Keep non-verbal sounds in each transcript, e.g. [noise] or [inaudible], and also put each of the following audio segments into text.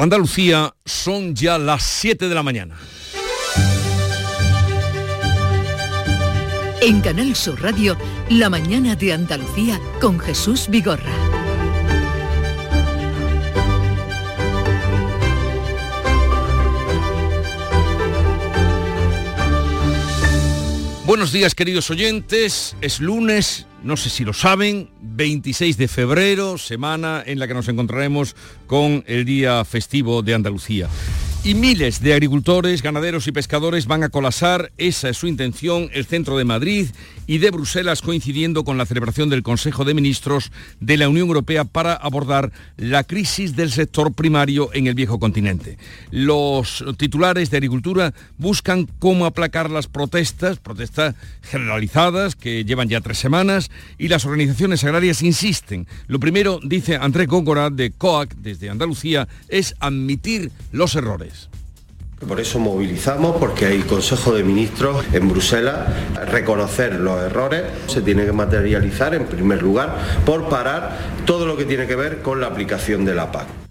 Andalucía son ya las 7 de la mañana. En Canal Sur Radio, La mañana de Andalucía con Jesús Vigorra. Buenos días queridos oyentes, es lunes, no sé si lo saben, 26 de febrero, semana en la que nos encontraremos con el día festivo de Andalucía. Y miles de agricultores, ganaderos y pescadores van a colasar, esa es su intención, el centro de Madrid y de Bruselas coincidiendo con la celebración del Consejo de Ministros de la Unión Europea para abordar la crisis del sector primario en el viejo continente. Los titulares de Agricultura buscan cómo aplacar las protestas, protestas generalizadas que llevan ya tres semanas y las organizaciones agrarias insisten. Lo primero, dice Andrés Góngora de COAC desde Andalucía, es admitir los errores. Por eso movilizamos, porque hay Consejo de Ministros en Bruselas, reconocer los errores, se tiene que materializar en primer lugar por parar todo lo que tiene que ver con la aplicación de la PAC.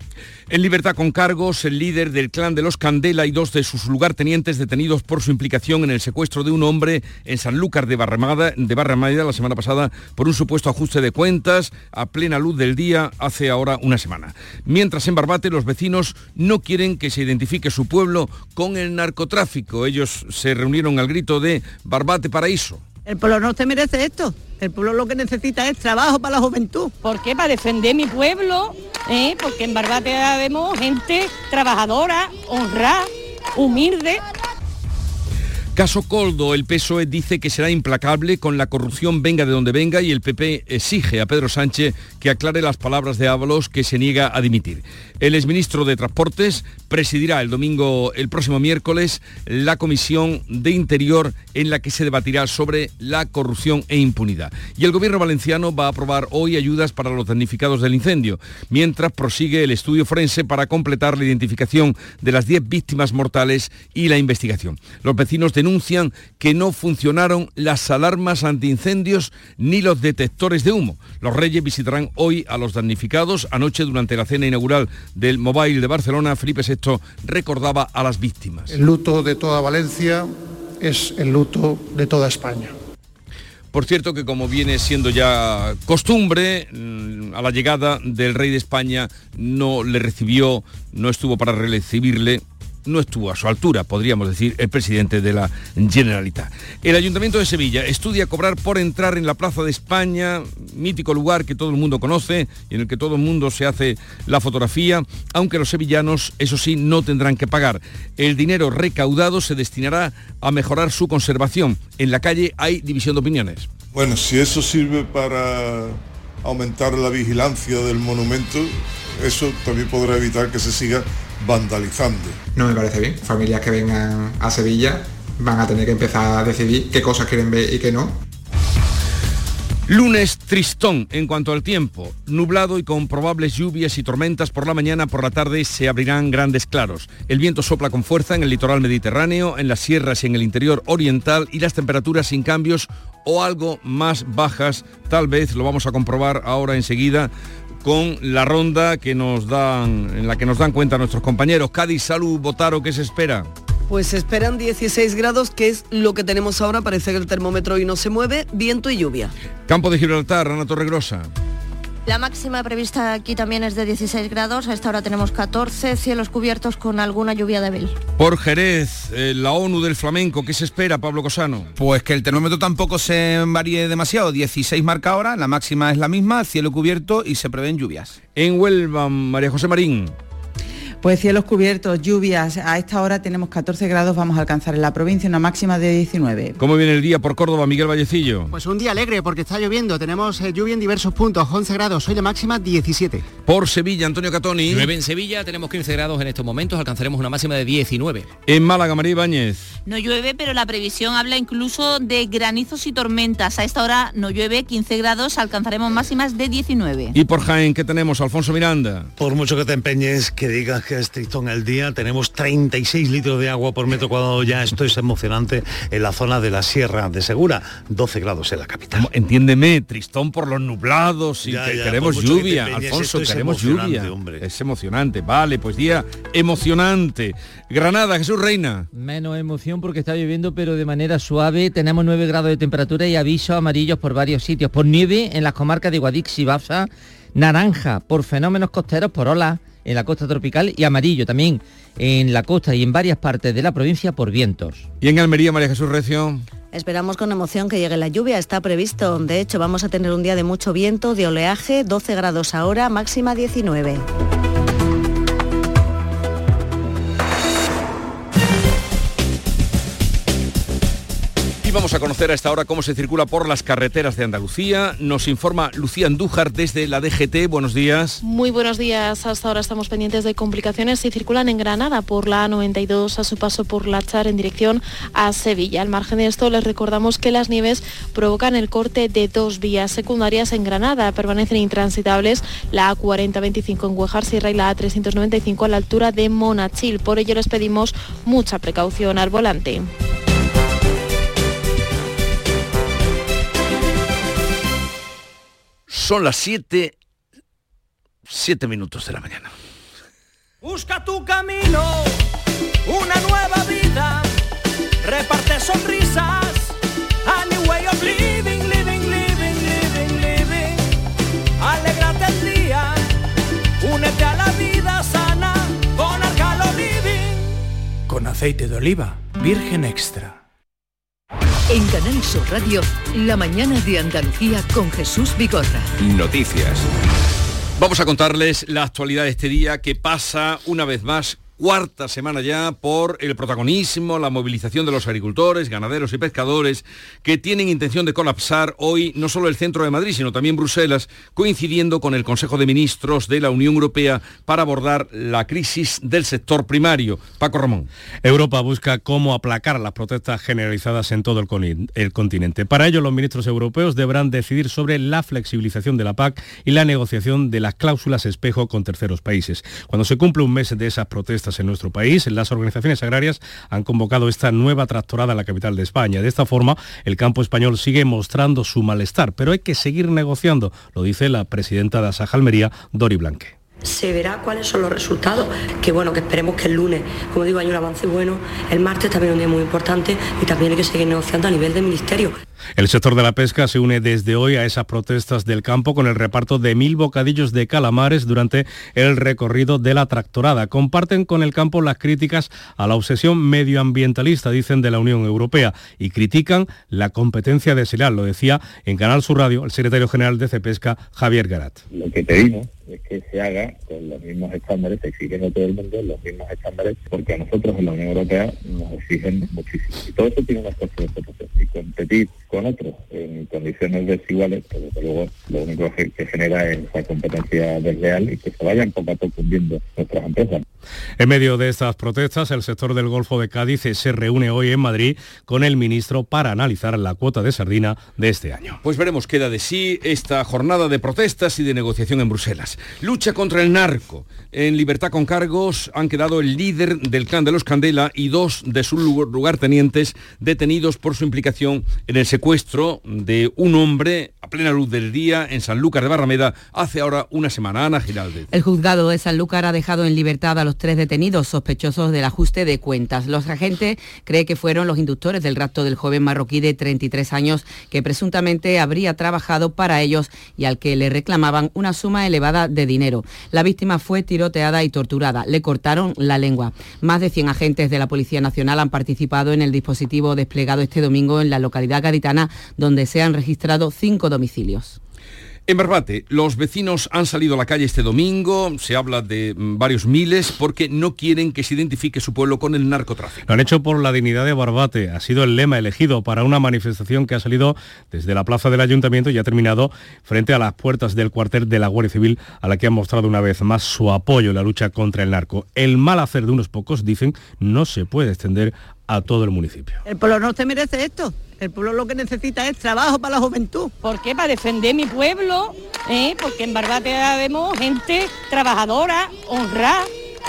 En libertad con cargos, el líder del clan de los Candela y dos de sus lugartenientes detenidos por su implicación en el secuestro de un hombre en Sanlúcar de Barramada, de Barramada la semana pasada por un supuesto ajuste de cuentas a plena luz del día hace ahora una semana. Mientras en Barbate los vecinos no quieren que se identifique su pueblo con el narcotráfico. Ellos se reunieron al grito de Barbate Paraíso. El pueblo no se merece esto. El pueblo lo que necesita es trabajo para la juventud. ¿Por qué? Para defender mi pueblo, ¿eh? porque en Barbate vemos gente trabajadora, honrada, humilde, Caso Coldo, el PSOE dice que será implacable con la corrupción venga de donde venga y el PP exige a Pedro Sánchez que aclare las palabras de Ábalos que se niega a dimitir. El exministro de Transportes presidirá el domingo, el próximo miércoles, la Comisión de Interior en la que se debatirá sobre la corrupción e impunidad. Y el gobierno valenciano va a aprobar hoy ayudas para los damnificados del incendio, mientras prosigue el estudio forense para completar la identificación de las 10 víctimas mortales y la investigación. Los vecinos denuncian que no funcionaron las alarmas antiincendios ni los detectores de humo. Los reyes visitarán hoy a los damnificados. Anoche, durante la cena inaugural del Mobile de Barcelona, Felipe VI recordaba a las víctimas. El luto de toda Valencia es el luto de toda España. Por cierto que como viene siendo ya costumbre, mm, a la llegada del rey de España no le recibió, no estuvo para recibirle no estuvo a su altura, podríamos decir, el presidente de la Generalitat. El Ayuntamiento de Sevilla estudia cobrar por entrar en la Plaza de España, mítico lugar que todo el mundo conoce y en el que todo el mundo se hace la fotografía, aunque los sevillanos, eso sí, no tendrán que pagar. El dinero recaudado se destinará a mejorar su conservación. En la calle hay división de opiniones. Bueno, si eso sirve para aumentar la vigilancia del monumento, eso también podrá evitar que se siga vandalizando. No me parece bien. Familias que vengan a Sevilla van a tener que empezar a decidir qué cosas quieren ver y qué no. Lunes tristón en cuanto al tiempo, nublado y con probables lluvias y tormentas por la mañana, por la tarde se abrirán grandes claros. El viento sopla con fuerza en el litoral mediterráneo, en las sierras y en el interior oriental y las temperaturas sin cambios o algo más bajas, tal vez lo vamos a comprobar ahora enseguida con la ronda que nos dan, en la que nos dan cuenta nuestros compañeros. Cádiz, Salud, Botaro, ¿qué se espera? Pues se esperan 16 grados, que es lo que tenemos ahora. Parece que el termómetro hoy no se mueve, viento y lluvia. Campo de Gibraltar, Ana Torregrosa. La máxima prevista aquí también es de 16 grados, a esta hora tenemos 14, cielos cubiertos con alguna lluvia débil. Por Jerez, eh, la ONU del flamenco, ¿qué se espera, Pablo Cosano? Pues que el termómetro tampoco se varíe demasiado, 16 marca ahora, la máxima es la misma, cielo cubierto y se prevén lluvias. En Huelva, María José Marín. Pues cielos cubiertos, lluvias. A esta hora tenemos 14 grados, vamos a alcanzar en la provincia una máxima de 19. ¿Cómo viene el día por Córdoba, Miguel Vallecillo? Pues un día alegre porque está lloviendo. Tenemos eh, lluvia en diversos puntos, 11 grados, hoy la máxima 17. Por Sevilla, Antonio Catoni. 9 en Sevilla, tenemos 15 grados en estos momentos, alcanzaremos una máxima de 19. En Málaga, María Ibáñez. No llueve, pero la previsión habla incluso de granizos y tormentas. A esta hora no llueve, 15 grados, alcanzaremos máximas de 19. Y por Jaén, ¿qué tenemos? Alfonso Miranda. Por mucho que te empeñes, que digas que que es Tristón el día. Tenemos 36 litros de agua por metro cuadrado ya. Esto es emocionante en la zona de la Sierra de Segura. 12 grados en la capital. Entiéndeme, Tristón por los nublados y Ya, que ya, queremos que lluvia. Alfonso, es queremos lluvia. hombre. Es emocionante. Vale, pues día emocionante. Granada, Jesús Reina. Menos emoción porque está lloviendo, pero de manera suave. Tenemos 9 grados de temperatura y avisos amarillos por varios sitios. Por nieve en las comarcas de Guadix y Baza, naranja por fenómenos costeros, por olas en la costa tropical y amarillo también en la costa y en varias partes de la provincia por vientos. Y en Almería, María Jesús Recio. Esperamos con emoción que llegue la lluvia, está previsto. De hecho, vamos a tener un día de mucho viento, de oleaje, 12 grados ahora, máxima 19. Vamos a conocer a esta hora cómo se circula por las carreteras de Andalucía. Nos informa Lucía Andújar desde la DGT. Buenos días. Muy buenos días. Hasta ahora estamos pendientes de complicaciones si circulan en Granada por la A92 a su paso por la Char en dirección a Sevilla. Al margen de esto, les recordamos que las nieves provocan el corte de dos vías secundarias en Granada. Permanecen intransitables la A4025 en Huejar Sierra y la A395 a la altura de Monachil. Por ello les pedimos mucha precaución al volante. Son las 7, 7 minutos de la mañana. Busca tu camino, una nueva vida, reparte sonrisas, a new way of living, living, living, living, living. Alégrate el día, únete a la vida sana con Arcalo Living. Con aceite de oliva, virgen extra. En Canal Sur Radio, la mañana de Andalucía con Jesús Bigorra. Noticias. Vamos a contarles la actualidad de este día que pasa una vez más cuarta semana ya por el protagonismo, la movilización de los agricultores, ganaderos y pescadores que tienen intención de colapsar hoy no solo el centro de Madrid, sino también Bruselas, coincidiendo con el Consejo de Ministros de la Unión Europea para abordar la crisis del sector primario. Paco Ramón. Europa busca cómo aplacar las protestas generalizadas en todo el, el continente. Para ello, los ministros europeos deberán decidir sobre la flexibilización de la PAC y la negociación de las cláusulas espejo con terceros países. Cuando se cumple un mes de esas protestas en nuestro país, las organizaciones agrarias han convocado esta nueva tractorada en la capital de España. De esta forma, el campo español sigue mostrando su malestar, pero hay que seguir negociando, lo dice la presidenta de Asaja Almería, Dori Blanque. se verá cuáles son los resultados, que bueno, que esperemos que el lunes, como digo, hay un avance bueno, el martes también un día muy importante y también hay que seguir negociando a nivel de ministerio. El sector de la pesca se une desde hoy a esas protestas del campo con el reparto de mil bocadillos de calamares durante el recorrido de la tractorada. Comparten con el campo las críticas a la obsesión medioambientalista, dicen, de la Unión Europea y critican la competencia desleal, lo decía en Canal Sur Radio el secretario general de Cepesca, Javier Garat. Lo que pedimos es que se haga con los mismos estándares, se exigen a todo el mundo los mismos estándares, porque a nosotros en la Unión Europea nos exigen muchísimo. Y todo eso tiene unas explotación. Y competir con otros en condiciones desiguales, pues desde luego lo único que, que genera es esa competencia desleal y que se vayan poco a poco hundiendo nuestras empresas. En medio de estas protestas, el sector del Golfo de Cádiz se reúne hoy en Madrid con el ministro para analizar la cuota de sardina de este año. Pues veremos qué da de sí esta jornada de protestas y de negociación en Bruselas. Lucha contra el narco. En libertad con cargos han quedado el líder del clan de los Candela y dos de sus lugar- lugartenientes detenidos por su implicación en el secuestro de un hombre a plena luz del día en Sanlúcar de Barrameda hace ahora una semana. Ana Giraldez. El juzgado de Sanlúcar ha dejado en libertad a los tres detenidos sospechosos del ajuste de cuentas. Los agentes creen que fueron los inductores del rapto del joven marroquí de 33 años que presuntamente habría trabajado para ellos y al que le reclamaban una suma elevada de dinero. La víctima fue tiroteada y torturada. Le cortaron la lengua. Más de 100 agentes de la Policía Nacional han participado en el dispositivo desplegado este domingo en la localidad gaditana, donde se han registrado cinco domicilios. En Barbate, los vecinos han salido a la calle este domingo, se habla de mm, varios miles, porque no quieren que se identifique su pueblo con el narcotráfico. Lo han hecho por la dignidad de Barbate. Ha sido el lema elegido para una manifestación que ha salido desde la plaza del ayuntamiento y ha terminado frente a las puertas del cuartel de la Guardia Civil, a la que han mostrado una vez más su apoyo en la lucha contra el narco. El mal hacer de unos pocos, dicen, no se puede extender a todo el municipio. El pueblo no se merece esto. El pueblo lo que necesita es trabajo para la juventud. ¿Por qué? Para defender mi pueblo, ¿eh? porque en Barbate vemos gente trabajadora, honrada,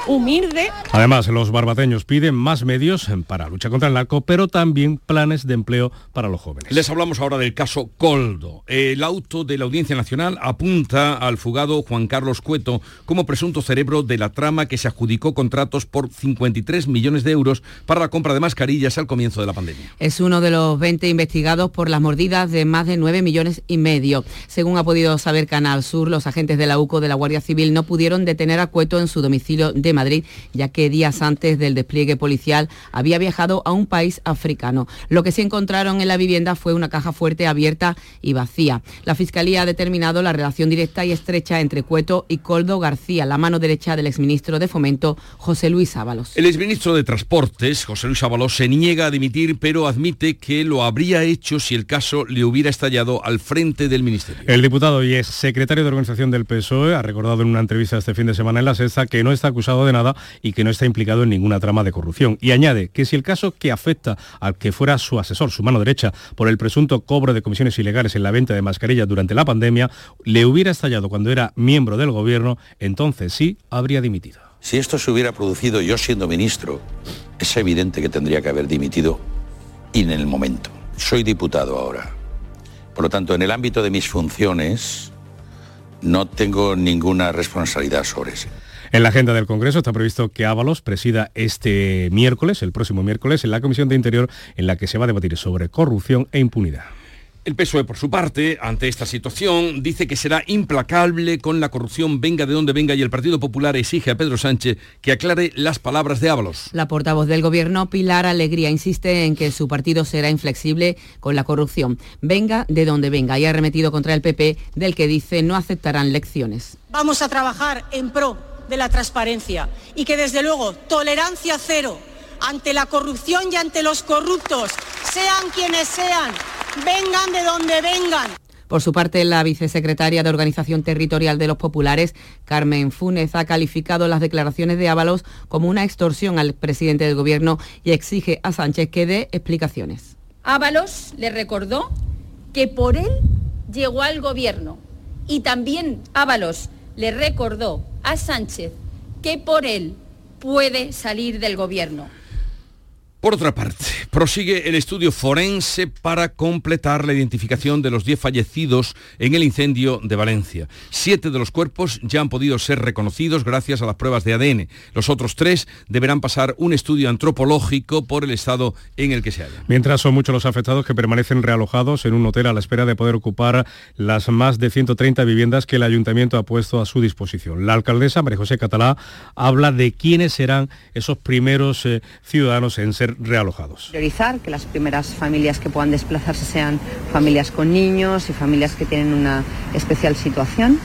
humilde. Además, los barbateños piden más medios para luchar contra el narco, pero también planes de empleo para los jóvenes. Les hablamos ahora del caso Coldo. El auto de la Audiencia Nacional apunta al fugado Juan Carlos Cueto como presunto cerebro de la trama que se adjudicó contratos por 53 millones de euros para la compra de mascarillas al comienzo de la pandemia. Es uno de los 20 investigados por las mordidas de más de 9 millones y medio. Según ha podido saber Canal Sur, los agentes de la UCO de la Guardia Civil no pudieron detener a Cueto en su domicilio de Madrid, ya que días antes del despliegue policial había viajado a un país africano. Lo que sí encontraron en la vivienda fue una caja fuerte abierta y vacía. La Fiscalía ha determinado la relación directa y estrecha entre Cueto y Coldo García, la mano derecha del exministro de Fomento, José Luis Ábalos. El exministro de Transportes, José Luis Ábalos, se niega a dimitir, pero admite que lo habría hecho si el caso le hubiera estallado al frente del ministerio. El diputado y ex secretario de organización del PSOE ha recordado en una entrevista este fin de semana en la Sexta que no está acusado de nada y que no está implicado en ninguna trama de corrupción. Y añade que si el caso que afecta al que fuera su asesor, su mano derecha, por el presunto cobro de comisiones ilegales en la venta de mascarillas durante la pandemia, le hubiera estallado cuando era miembro del gobierno, entonces sí habría dimitido. Si esto se hubiera producido yo siendo ministro, es evidente que tendría que haber dimitido y en el momento. Soy diputado ahora. Por lo tanto, en el ámbito de mis funciones, no tengo ninguna responsabilidad sobre eso. En la agenda del Congreso está previsto que Ábalos presida este miércoles, el próximo miércoles, en la Comisión de Interior, en la que se va a debatir sobre corrupción e impunidad. El PSOE, por su parte, ante esta situación, dice que será implacable con la corrupción, venga de donde venga, y el Partido Popular exige a Pedro Sánchez que aclare las palabras de Ábalos. La portavoz del Gobierno, Pilar Alegría, insiste en que su partido será inflexible con la corrupción, venga de donde venga, y ha remetido contra el PP, del que dice no aceptarán lecciones. Vamos a trabajar en pro de la transparencia y que, desde luego, tolerancia cero ante la corrupción y ante los corruptos, sean quienes sean, vengan de donde vengan. Por su parte, la vicesecretaria de Organización Territorial de los Populares, Carmen Funes, ha calificado las declaraciones de Ábalos como una extorsión al presidente del Gobierno y exige a Sánchez que dé explicaciones. Ábalos le recordó que por él llegó al Gobierno y también Ábalos le recordó a Sánchez que por él puede salir del Gobierno. Por otra parte, prosigue el estudio forense para completar la identificación de los 10 fallecidos en el incendio de Valencia. Siete de los cuerpos ya han podido ser reconocidos gracias a las pruebas de ADN. Los otros tres deberán pasar un estudio antropológico por el estado en el que se hallan. Mientras son muchos los afectados que permanecen realojados en un hotel a la espera de poder ocupar las más de 130 viviendas que el ayuntamiento ha puesto a su disposición. La alcaldesa María José Catalá habla de quiénes serán esos primeros eh, ciudadanos en ser realojados. Priorizar que las primeras familias que puedan desplazarse sean familias con niños y familias que tienen una especial situación.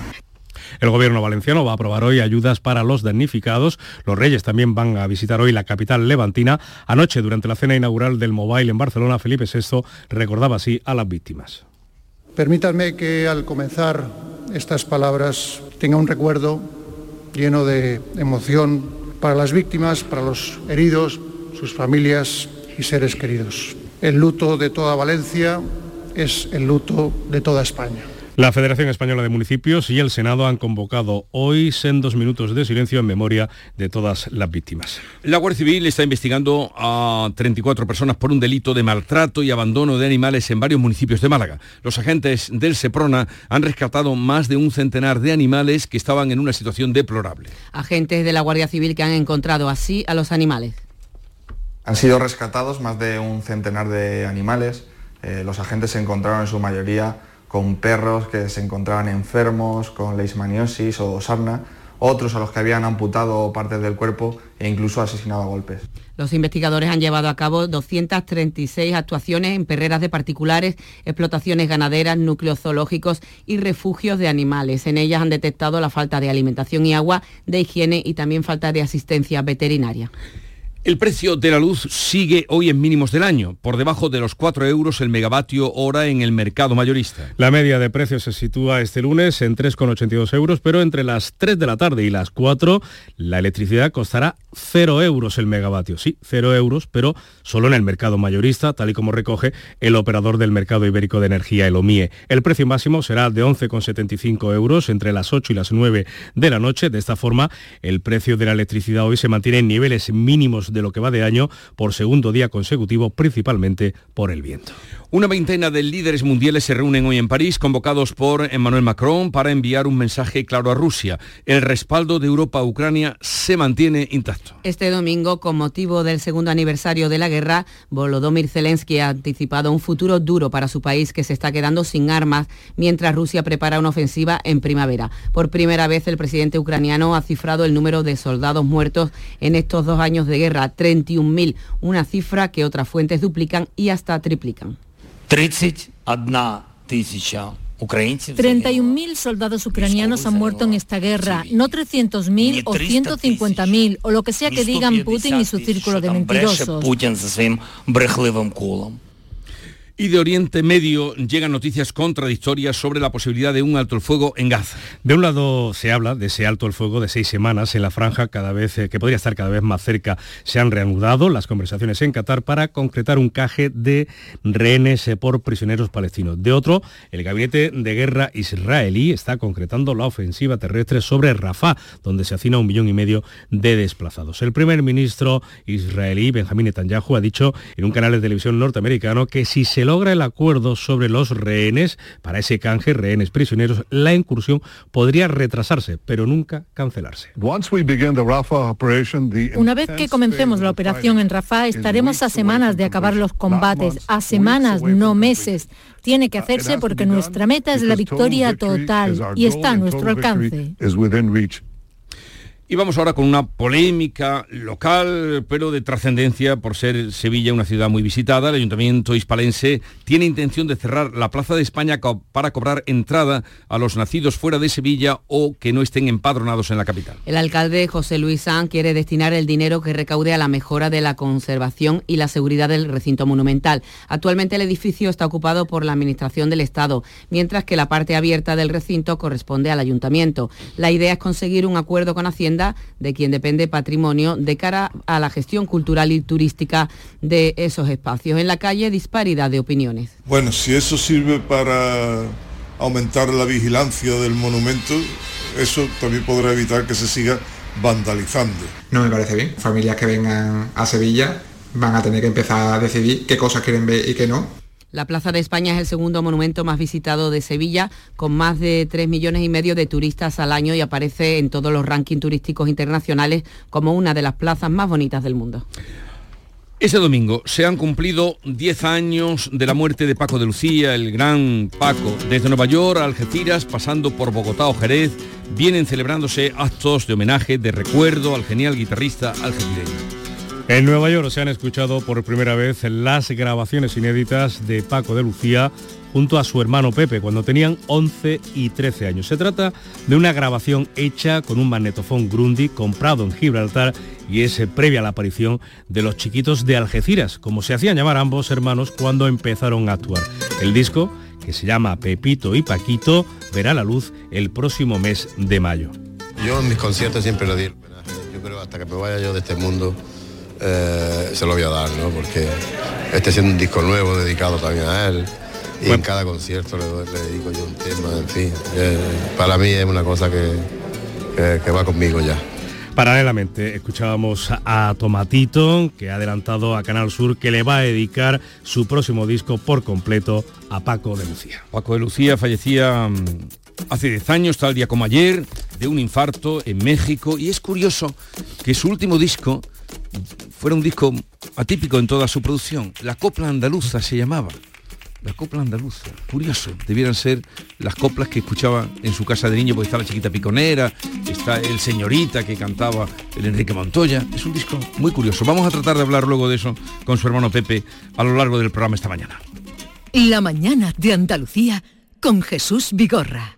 El gobierno valenciano va a aprobar hoy ayudas para los damnificados. Los Reyes también van a visitar hoy la capital levantina. Anoche, durante la cena inaugural del Mobile en Barcelona, Felipe VI recordaba así a las víctimas. Permítanme que al comenzar estas palabras tenga un recuerdo lleno de emoción para las víctimas, para los heridos, sus familias y seres queridos. El luto de toda Valencia es el luto de toda España. La Federación Española de Municipios y el Senado han convocado hoy sendos minutos de silencio en memoria de todas las víctimas. La Guardia Civil está investigando a 34 personas por un delito de maltrato y abandono de animales en varios municipios de Málaga. Los agentes del Seprona han rescatado más de un centenar de animales que estaban en una situación deplorable. Agentes de la Guardia Civil que han encontrado así a los animales. Han sido rescatados más de un centenar de animales. Eh, los agentes se encontraron en su mayoría con perros que se encontraban enfermos, con leishmaniosis o sarna, otros a los que habían amputado partes del cuerpo e incluso asesinado a golpes. Los investigadores han llevado a cabo 236 actuaciones en perreras de particulares, explotaciones ganaderas, núcleos zoológicos y refugios de animales. En ellas han detectado la falta de alimentación y agua, de higiene y también falta de asistencia veterinaria. El precio de la luz sigue hoy en mínimos del año, por debajo de los 4 euros el megavatio hora en el mercado mayorista. La media de precios se sitúa este lunes en 3,82 euros, pero entre las 3 de la tarde y las 4 la electricidad costará 0 euros el megavatio. Sí, 0 euros, pero solo en el mercado mayorista, tal y como recoge el operador del mercado ibérico de energía, el OMIE. El precio máximo será de 11,75 euros entre las 8 y las 9 de la noche. De esta forma, el precio de la electricidad hoy se mantiene en niveles mínimos de lo que va de año por segundo día consecutivo, principalmente por el viento. Una veintena de líderes mundiales se reúnen hoy en París, convocados por Emmanuel Macron para enviar un mensaje claro a Rusia. El respaldo de Europa a Ucrania se mantiene intacto. Este domingo, con motivo del segundo aniversario de la guerra, Volodymyr Zelensky ha anticipado un futuro duro para su país que se está quedando sin armas mientras Rusia prepara una ofensiva en primavera. Por primera vez, el presidente ucraniano ha cifrado el número de soldados muertos en estos dos años de guerra, 31.000, una cifra que otras fuentes duplican y hasta triplican. 31.000 soldados ucranianos han muerto en esta guerra, no 300.000 o 150.000 o lo que sea que digan Putin y su círculo de mentirosos. Y de Oriente Medio llegan noticias contradictorias sobre la posibilidad de un alto el fuego en Gaza. De un lado se habla de ese alto el fuego de seis semanas en la franja cada vez eh, que podría estar cada vez más cerca. Se han reanudado las conversaciones en Qatar para concretar un caje de rehenes eh, por prisioneros palestinos. De otro, el gabinete de guerra israelí está concretando la ofensiva terrestre sobre Rafah, donde se hacina un millón y medio de desplazados. El primer ministro israelí Benjamín Netanyahu ha dicho en un canal de televisión norteamericano que si se logra el acuerdo sobre los rehenes, para ese canje, rehenes prisioneros, la incursión podría retrasarse, pero nunca cancelarse. Una vez que comencemos la operación en Rafah, estaremos a semanas de acabar los combates, a semanas, no meses. Tiene que hacerse porque nuestra meta es la victoria total y está a nuestro alcance. Y vamos ahora con una polémica local, pero de trascendencia por ser Sevilla una ciudad muy visitada. El Ayuntamiento hispalense tiene intención de cerrar la Plaza de España para cobrar entrada a los nacidos fuera de Sevilla o que no estén empadronados en la capital. El alcalde José Luis San quiere destinar el dinero que recaude a la mejora de la conservación y la seguridad del recinto monumental. Actualmente el edificio está ocupado por la Administración del Estado, mientras que la parte abierta del recinto corresponde al Ayuntamiento. La idea es conseguir un acuerdo con Hacienda de quien depende patrimonio de cara a la gestión cultural y turística de esos espacios. En la calle, disparidad de opiniones. Bueno, si eso sirve para aumentar la vigilancia del monumento, eso también podrá evitar que se siga vandalizando. No me parece bien. Familias que vengan a Sevilla van a tener que empezar a decidir qué cosas quieren ver y qué no. La Plaza de España es el segundo monumento más visitado de Sevilla, con más de 3 millones y medio de turistas al año y aparece en todos los rankings turísticos internacionales como una de las plazas más bonitas del mundo. Este domingo se han cumplido 10 años de la muerte de Paco de Lucía, el gran Paco. Desde Nueva York a Algeciras, pasando por Bogotá o Jerez, vienen celebrándose actos de homenaje, de recuerdo al genial guitarrista algecireño. En Nueva York se han escuchado por primera vez las grabaciones inéditas de Paco de Lucía junto a su hermano Pepe cuando tenían 11 y 13 años. Se trata de una grabación hecha con un magnetofón Grundy comprado en Gibraltar y es previa a la aparición de los chiquitos de Algeciras, como se hacían llamar ambos hermanos cuando empezaron a actuar. El disco, que se llama Pepito y Paquito, verá la luz el próximo mes de mayo. Yo en mis conciertos siempre lo digo. Yo creo hasta que me vaya yo de este mundo eh, se lo voy a dar, ¿no? Porque este siendo un disco nuevo dedicado también a él. Y en cada concierto le, dedico yo un tema, en fin. Eh, para mí es una cosa que, que, va conmigo ya. Paralelamente escuchábamos a Tomatito, que ha adelantado a Canal Sur que le va a dedicar su próximo disco por completo a Paco de Lucía. Paco de Lucía fallecía mm, hace 10 años, tal día como ayer, de un infarto en México, y es curioso que su último disco fuera un disco atípico en toda su producción. La copla andaluza se llamaba. La copla andaluza. Curioso. Debieran ser las coplas que escuchaba en su casa de niño, porque está la chiquita piconera, está el señorita que cantaba el Enrique Montoya. Es un disco muy curioso. Vamos a tratar de hablar luego de eso con su hermano Pepe a lo largo del programa esta mañana. La mañana de Andalucía con Jesús Vigorra.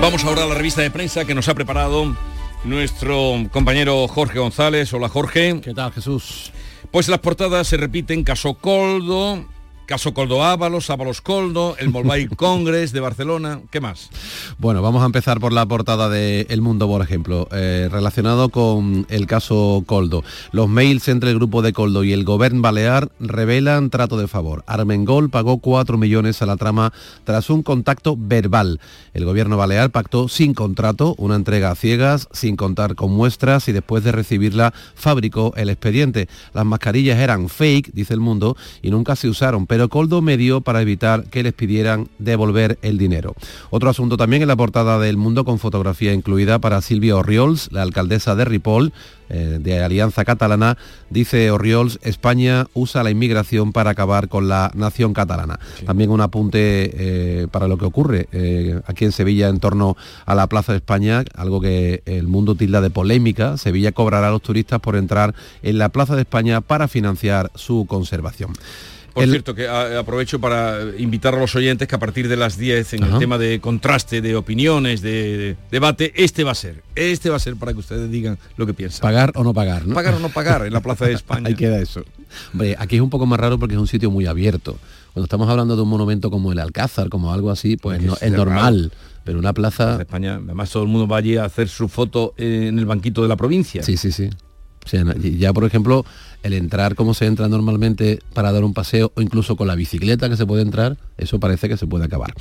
Vamos ahora a la revista de prensa que nos ha preparado nuestro compañero Jorge González. Hola Jorge. ¿Qué tal Jesús? Pues las portadas se repiten, caso Coldo, Caso Coldo Ábalos, Ábalos Coldo, el Mobile [laughs] Congress de Barcelona, ¿qué más? Bueno, vamos a empezar por la portada de El Mundo, por ejemplo, eh, relacionado con el caso Coldo. Los mails entre el grupo de Coldo y el Gobierno Balear revelan trato de favor. Armengol pagó 4 millones a la trama tras un contacto verbal. El Gobierno Balear pactó sin contrato, una entrega a ciegas, sin contar con muestras y después de recibirla fabricó el expediente. Las mascarillas eran fake, dice el Mundo, y nunca se usaron, pero Coldo dio para evitar que les pidieran devolver el dinero. Otro asunto también en la portada del Mundo con fotografía incluida para Silvia Orriols, la alcaldesa de Ripoll, eh, de Alianza Catalana, dice Orriols, España usa la inmigración para acabar con la nación catalana. También un apunte eh, para lo que ocurre eh, aquí en Sevilla en torno a la Plaza de España, algo que el mundo tilda de polémica. Sevilla cobrará a los turistas por entrar en la Plaza de España para financiar su conservación. Por cierto, que aprovecho para invitar a los oyentes que a partir de las 10 en el tema de contraste, de opiniones, de, debate, este va a ser. Este va a ser para que ustedes digan lo que piensan. Pagar o no pagar, ¿no? Pagar o no pagar en la Plaza de [laughs] España. Ahí queda eso. Hombre, aquí es un poco más raro porque es un sitio muy abierto. Cuando estamos hablando de un monumento como el Alcázar, como algo así, pues no, es normal. Pero una plaza... de España, además todo el mundo va allí a hacer su foto en el banquito de la provincia. Sí, sí, sí. ya por ejemplo, el entrar como se entra normalmente para dar un paseo o incluso con la bicicleta que se puede entrar, eso parece que se puede acabar.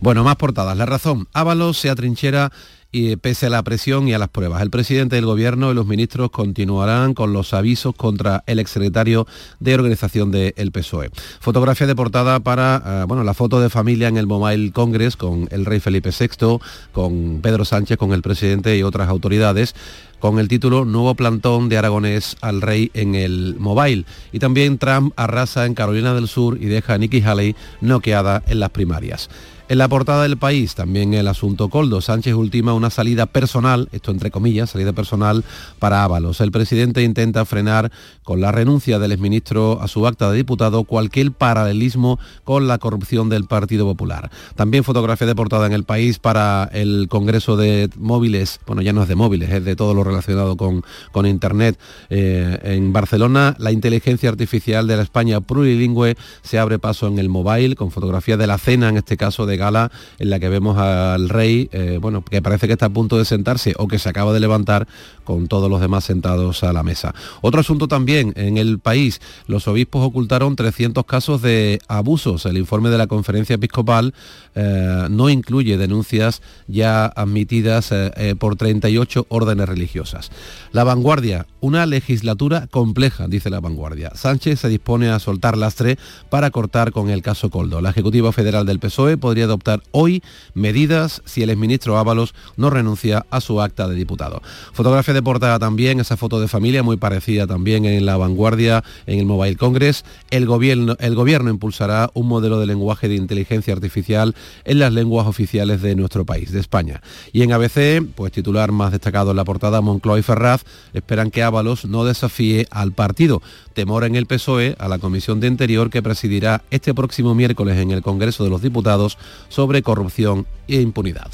Bueno, más portadas. La razón, Ábalos se atrinchera y pese a la presión y a las pruebas. El presidente del gobierno y los ministros continuarán con los avisos contra el exsecretario de organización del PSOE. Fotografía de portada para, eh, bueno, la foto de familia en el Mobile Congress con el rey Felipe VI, con Pedro Sánchez, con el presidente y otras autoridades con el título Nuevo plantón de Aragonés al rey en el mobile. Y también Trump arrasa en Carolina del Sur y deja a Nikki Haley noqueada en las primarias. En la portada del país, también el asunto Coldo. Sánchez ultima una salida personal, esto entre comillas, salida personal para Ábalos. El presidente intenta frenar con la renuncia del exministro a su acta de diputado cualquier paralelismo con la corrupción del Partido Popular. También fotografía de portada en el país para el Congreso de Móviles, bueno, ya no es de móviles, es de todo lo relacionado con, con Internet. Eh, en Barcelona, la inteligencia artificial de la España plurilingüe se abre paso en el mobile, con fotografía de la cena, en este caso de gala en la que vemos al rey, eh, bueno, que parece que está a punto de sentarse o que se acaba de levantar con todos los demás sentados a la mesa. Otro asunto también, en el país, los obispos ocultaron 300 casos de abusos. El informe de la conferencia episcopal eh, no incluye denuncias ya admitidas eh, por 38 órdenes religiosas. La vanguardia, una legislatura compleja, dice la vanguardia. Sánchez se dispone a soltar lastre para cortar con el caso Coldo. La Ejecutiva Federal del PSOE podría adoptar hoy medidas si el exministro Ábalos no renuncia a su acta de diputado. Fotografía de portada también, esa foto de familia muy parecida también en la vanguardia, en el Mobile Congress. El gobierno, el gobierno impulsará un modelo de lenguaje de inteligencia artificial en las lenguas oficiales de nuestro país, de España. Y en ABC, pues titular más destacado en la portada, Moncloa y Ferraz esperan que Ábalos no desafíe al partido. Temor en el PSOE a la Comisión de Interior que presidirá este próximo miércoles en el Congreso de los Diputados sobre corrupción e impunidad.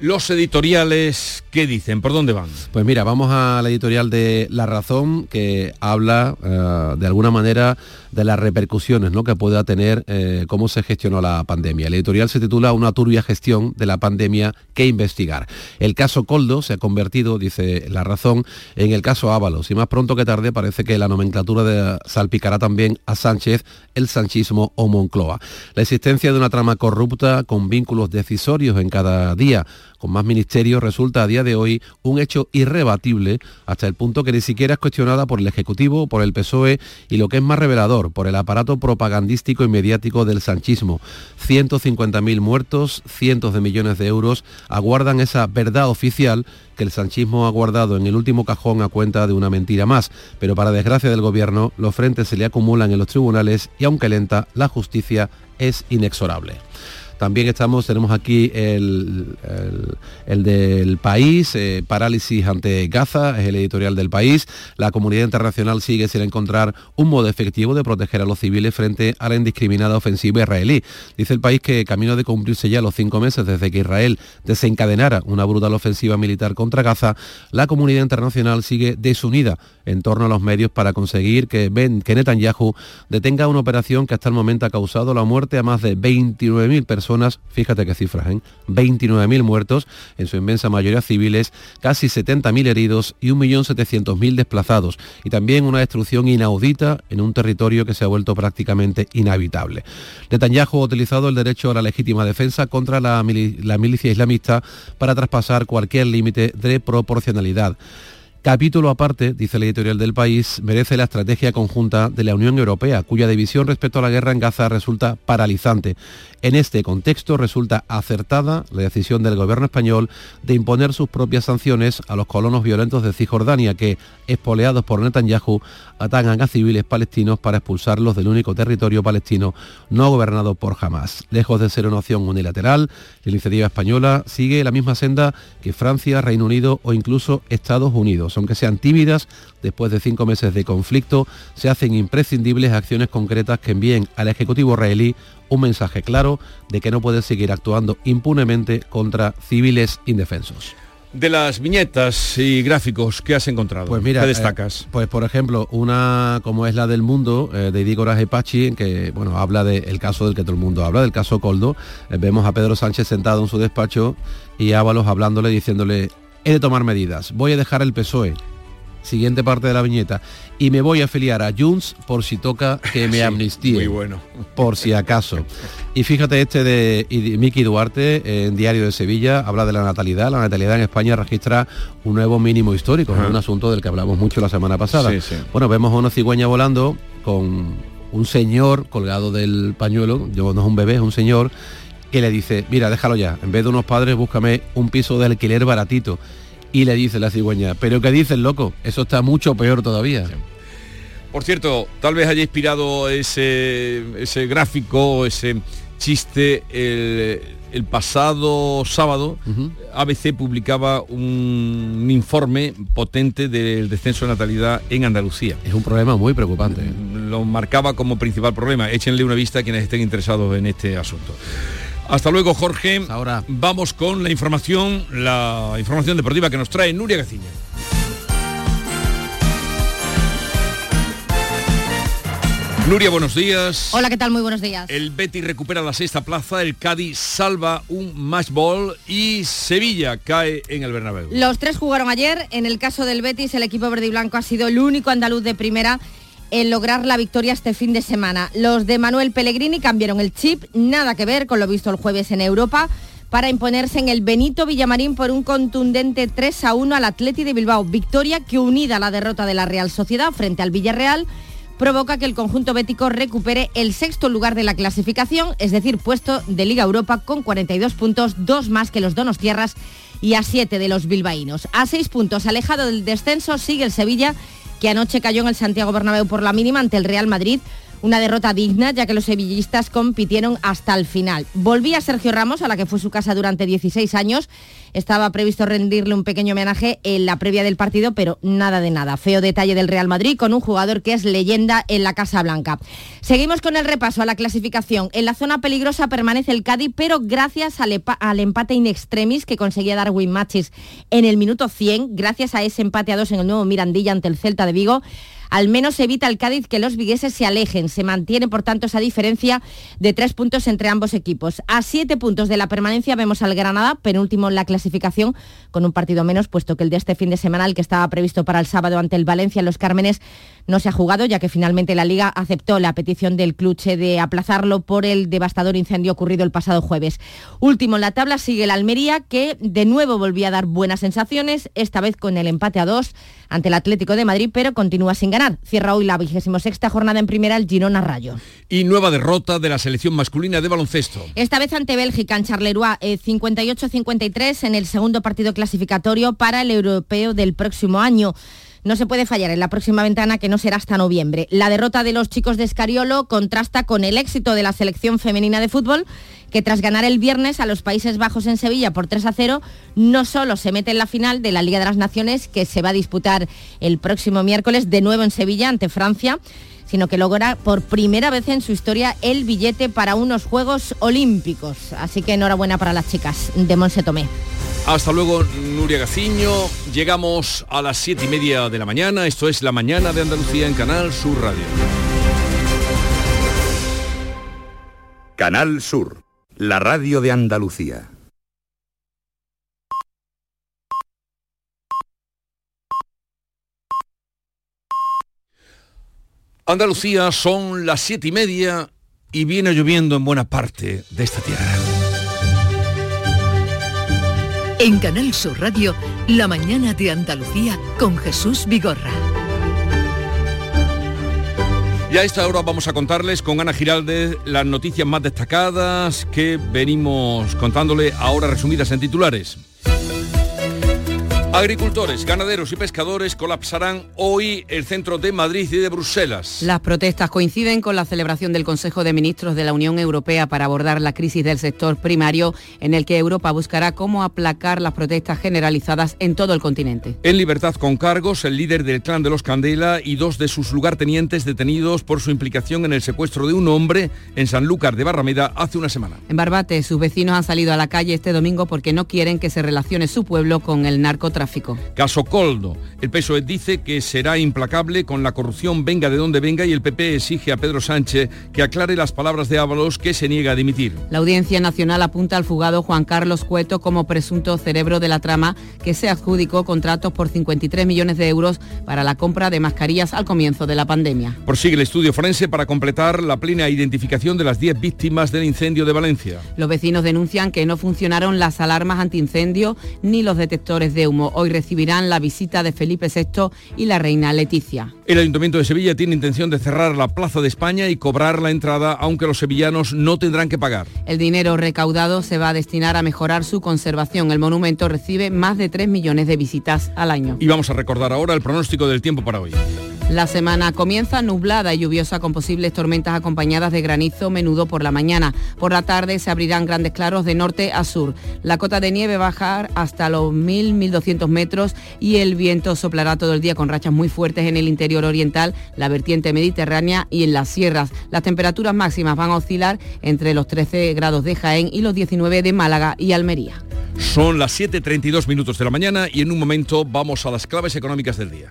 Los editoriales, ¿qué dicen? ¿Por dónde van? Pues mira, vamos a la editorial de La Razón, que habla eh, de alguna manera de las repercusiones ¿no? que pueda tener eh, cómo se gestionó la pandemia. El editorial se titula Una turbia gestión de la pandemia que investigar. El caso Coldo se ha convertido, dice La Razón, en el caso Ábalos y más pronto que tarde parece que la nomenclatura salpicará también a Sánchez, el sanchismo o Moncloa. La existencia de una trama corrupta con vínculos decisorios en cada día con más ministerios, resulta a día de hoy un hecho irrebatible hasta el punto que ni siquiera es cuestionada por el Ejecutivo, por el PSOE y lo que es más revelador, por el aparato propagandístico y mediático del sanchismo. 150.000 muertos, cientos de millones de euros aguardan esa verdad oficial que el sanchismo ha guardado en el último cajón a cuenta de una mentira más. Pero para desgracia del gobierno, los frentes se le acumulan en los tribunales y aunque lenta, la justicia es inexorable. También estamos, tenemos aquí el, del país, eh, parálisis ante Gaza, es el editorial del país. La comunidad internacional sigue sin encontrar un modo efectivo de proteger a los civiles frente a la indiscriminada ofensiva israelí. Dice el país que camino de cumplirse ya los cinco meses desde que Israel desencadenara una brutal ofensiva militar contra Gaza, la comunidad internacional sigue desunida en torno a los medios para conseguir que, ben, que Netanyahu detenga una operación que hasta el momento ha causado la muerte a más de 29.000 personas, fíjate qué cifras, ¿eh? 29.000 muertos, en su inmensa mayoría civiles, casi 70.000 heridos y 1.700.000 desplazados, y también una destrucción inaudita en un territorio que se ha vuelto prácticamente inhabitable. Netanyahu ha utilizado el derecho a la legítima defensa contra la, la milicia islamista para traspasar cualquier límite de proporcionalidad. Capítulo aparte, dice el editorial del país, merece la estrategia conjunta de la Unión Europea, cuya división respecto a la guerra en Gaza resulta paralizante. En este contexto resulta acertada la decisión del gobierno español de imponer sus propias sanciones a los colonos violentos de Cisjordania que, espoleados por Netanyahu, atacan a civiles palestinos para expulsarlos del único territorio palestino no gobernado por Hamas. Lejos de ser una opción unilateral, la iniciativa española sigue la misma senda que Francia, Reino Unido o incluso Estados Unidos. Aunque sean tímidas, después de cinco meses de conflicto, se hacen imprescindibles acciones concretas que envíen al Ejecutivo israelí un mensaje claro de que no puede seguir actuando impunemente contra civiles indefensos. De las viñetas y gráficos que has encontrado, pues mira, ¿qué destacas? Eh, pues por ejemplo, una como es la del mundo, eh, de Diego Pachi, que bueno, habla del caso del que todo el mundo habla, del caso Coldo. Eh, vemos a Pedro Sánchez sentado en su despacho y Ábalos hablándole, diciéndole, he de tomar medidas, voy a dejar el PSOE, siguiente parte de la viñeta, y me voy a afiliar a Junts por si toca que me [laughs] amnistíe. Muy bueno. Por si acaso. Y fíjate este de Miki Duarte en Diario de Sevilla, habla de la natalidad. La natalidad en España registra un nuevo mínimo histórico, un asunto del que hablamos mucho la semana pasada. Bueno, vemos a una cigüeña volando con un señor colgado del pañuelo, yo no es un bebé, es un señor, que le dice, mira, déjalo ya, en vez de unos padres, búscame un piso de alquiler baratito y le dice la cigüeña, pero ¿qué dices, loco? Eso está mucho peor todavía. Por cierto, tal vez haya inspirado ese, ese gráfico, ese chiste, el, pasado sábado ABC publicaba un, informe potente del descenso de natalidad en Andalucía. Es un problema muy preocupante. Lo marcaba como principal problema. Échenle una vista a quienes estén interesados en este asunto. Hasta luego, Jorge. Ahora vamos con la información, la información deportiva que nos trae Nuria Gaciña. Nuria, buenos días. Hola, ¿qué tal? Muy buenos días. El Betis recupera la sexta plaza, el Cádiz salva un match ball y Sevilla cae en el Bernabéu. Los tres jugaron ayer. En el caso del Betis, el equipo verde y blanco ha sido el único andaluz de primera en lograr la victoria este fin de semana. Los de Manuel Pellegrini cambiaron el chip, nada que ver con lo visto el jueves en Europa, para imponerse en el Benito Villamarín por un contundente 3 a 1 al Atleti de Bilbao. Victoria que unida a la derrota de la Real Sociedad frente al Villarreal provoca que el conjunto bético recupere el sexto lugar de la clasificación, es decir, puesto de Liga Europa con 42 puntos, dos más que los Donos Tierras y a siete de los bilbaínos. A seis puntos alejado del descenso sigue el Sevilla que anoche cayó en el Santiago Bernabéu por la mínima ante el Real Madrid. Una derrota digna, ya que los sevillistas compitieron hasta el final. Volvía Sergio Ramos, a la que fue su casa durante 16 años, estaba previsto rendirle un pequeño homenaje en la previa del partido, pero nada de nada. Feo detalle del Real Madrid con un jugador que es leyenda en la Casa Blanca. Seguimos con el repaso a la clasificación. En la zona peligrosa permanece el Cádiz, pero gracias al, empate in extremis que conseguía Darwin Machis en el minuto 100, gracias a ese empate a dos en el nuevo Mirandilla ante el Celta de Vigo, Al menos evita el Cádiz que los vigueses se alejen. Se mantiene, por tanto, esa diferencia de tres puntos entre ambos equipos. A siete puntos de la permanencia vemos al Granada, penúltimo en la clasificación, con un partido menos, puesto que el de este fin de semana, el que estaba previsto para el sábado ante el Valencia en los Cármenes, no se ha jugado, ya que finalmente la Liga aceptó la petición del Cluche de aplazarlo por el devastador incendio ocurrido el pasado jueves. Último en la tabla sigue el Almería, que de nuevo volvía a dar buenas sensaciones, esta vez con el empate a dos ante el Atlético de Madrid, pero continúa sin ganar. Cierra hoy la vigésimo sexta jornada en primera el Girona Rayo. Y nueva derrota de la selección masculina de baloncesto. Esta vez ante Bélgica en Charleroi, 58-53 eh, en el segundo partido clasificatorio para el europeo del próximo año no se puede fallar en la próxima ventana que no será hasta noviembre. La derrota de los chicos de Escariolo contrasta con el éxito de la selección femenina de fútbol que tras ganar el viernes a los Países Bajos en Sevilla por 3 a 0, no solo se mete en la final de la Liga de las Naciones que se va a disputar el próximo miércoles de nuevo en Sevilla ante Francia, sino que logra por primera vez en su historia el billete para unos Juegos Olímpicos. Así que enhorabuena para las chicas de Monse Tomé. Hasta luego, Nuria Gaciño. Llegamos a las siete y media de la mañana. Esto es La Mañana de Andalucía en Canal Sur Radio. Canal Sur, la radio de Andalucía. Andalucía son las siete y media y viene lloviendo en buena parte de esta tierra. En Canal Sur Radio, La mañana de Andalucía con Jesús Vigorra. Y a esta hora vamos a contarles con Ana Giraldez las noticias más destacadas que venimos contándole ahora resumidas en titulares. Agricultores, ganaderos y pescadores colapsarán hoy el centro de Madrid y de Bruselas. Las protestas coinciden con la celebración del Consejo de Ministros de la Unión Europea para abordar la crisis del sector primario, en el que Europa buscará cómo aplacar las protestas generalizadas en todo el continente. En libertad con cargos, el líder del clan de los Candela y dos de sus lugartenientes detenidos por su implicación en el secuestro de un hombre en Sanlúcar de Barrameda hace una semana. En Barbate, sus vecinos han salido a la calle este domingo porque no quieren que se relacione su pueblo con el narcotráfico. Caso Coldo. El PSOE dice que será implacable con la corrupción venga de donde venga y el PP exige a Pedro Sánchez que aclare las palabras de Ábalos que se niega a dimitir. La Audiencia Nacional apunta al fugado Juan Carlos Cueto como presunto cerebro de la trama que se adjudicó contratos por 53 millones de euros para la compra de mascarillas al comienzo de la pandemia. Prosigue el estudio forense para completar la plena identificación de las 10 víctimas del incendio de Valencia. Los vecinos denuncian que no funcionaron las alarmas antiincendio ni los detectores de humo. Hoy recibirán la visita de Felipe VI y la reina Leticia. El Ayuntamiento de Sevilla tiene intención de cerrar la Plaza de España y cobrar la entrada, aunque los sevillanos no tendrán que pagar. El dinero recaudado se va a destinar a mejorar su conservación. El monumento recibe más de 3 millones de visitas al año. Y vamos a recordar ahora el pronóstico del tiempo para hoy. La semana comienza nublada y lluviosa con posibles tormentas acompañadas de granizo menudo por la mañana. Por la tarde se abrirán grandes claros de norte a sur. La cota de nieve bajar hasta los 1.000-1.200 metros y el viento soplará todo el día con rachas muy fuertes en el interior oriental, la vertiente mediterránea y en las sierras. Las temperaturas máximas van a oscilar entre los 13 grados de Jaén y los 19 de Málaga y Almería. Son las 7.32 minutos de la mañana y en un momento vamos a las claves económicas del día.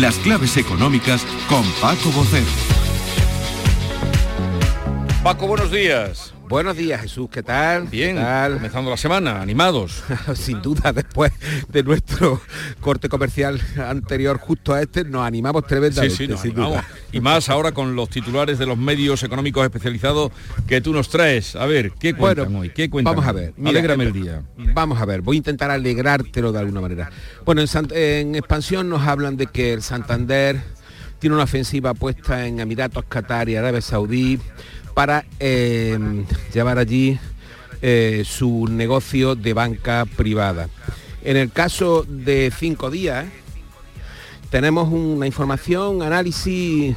Las claves económicas con Paco Bocero. Paco, buenos días. Buenos días, Jesús, ¿qué tal? Bien, ¿Qué tal? comenzando la semana, animados. [laughs] Sin duda, después de nuestro corte comercial anterior justo a este, nos animamos tremendamente. Sí, sí, nos sin duda. Y más ahora con los titulares de los medios económicos especializados que tú nos traes. A ver, ¿qué Bueno, cuentan hoy? ¿Qué cuentan Vamos a ver. mira, Alégrame el día. Vamos a ver, voy a intentar alegrártelo de alguna manera. Bueno, en expansión nos hablan de que el Santander tiene una ofensiva puesta en Emiratos, Qatar y Arabia Saudí para eh, llevar allí eh, su negocio de banca privada. En el caso de cinco días, tenemos una información, análisis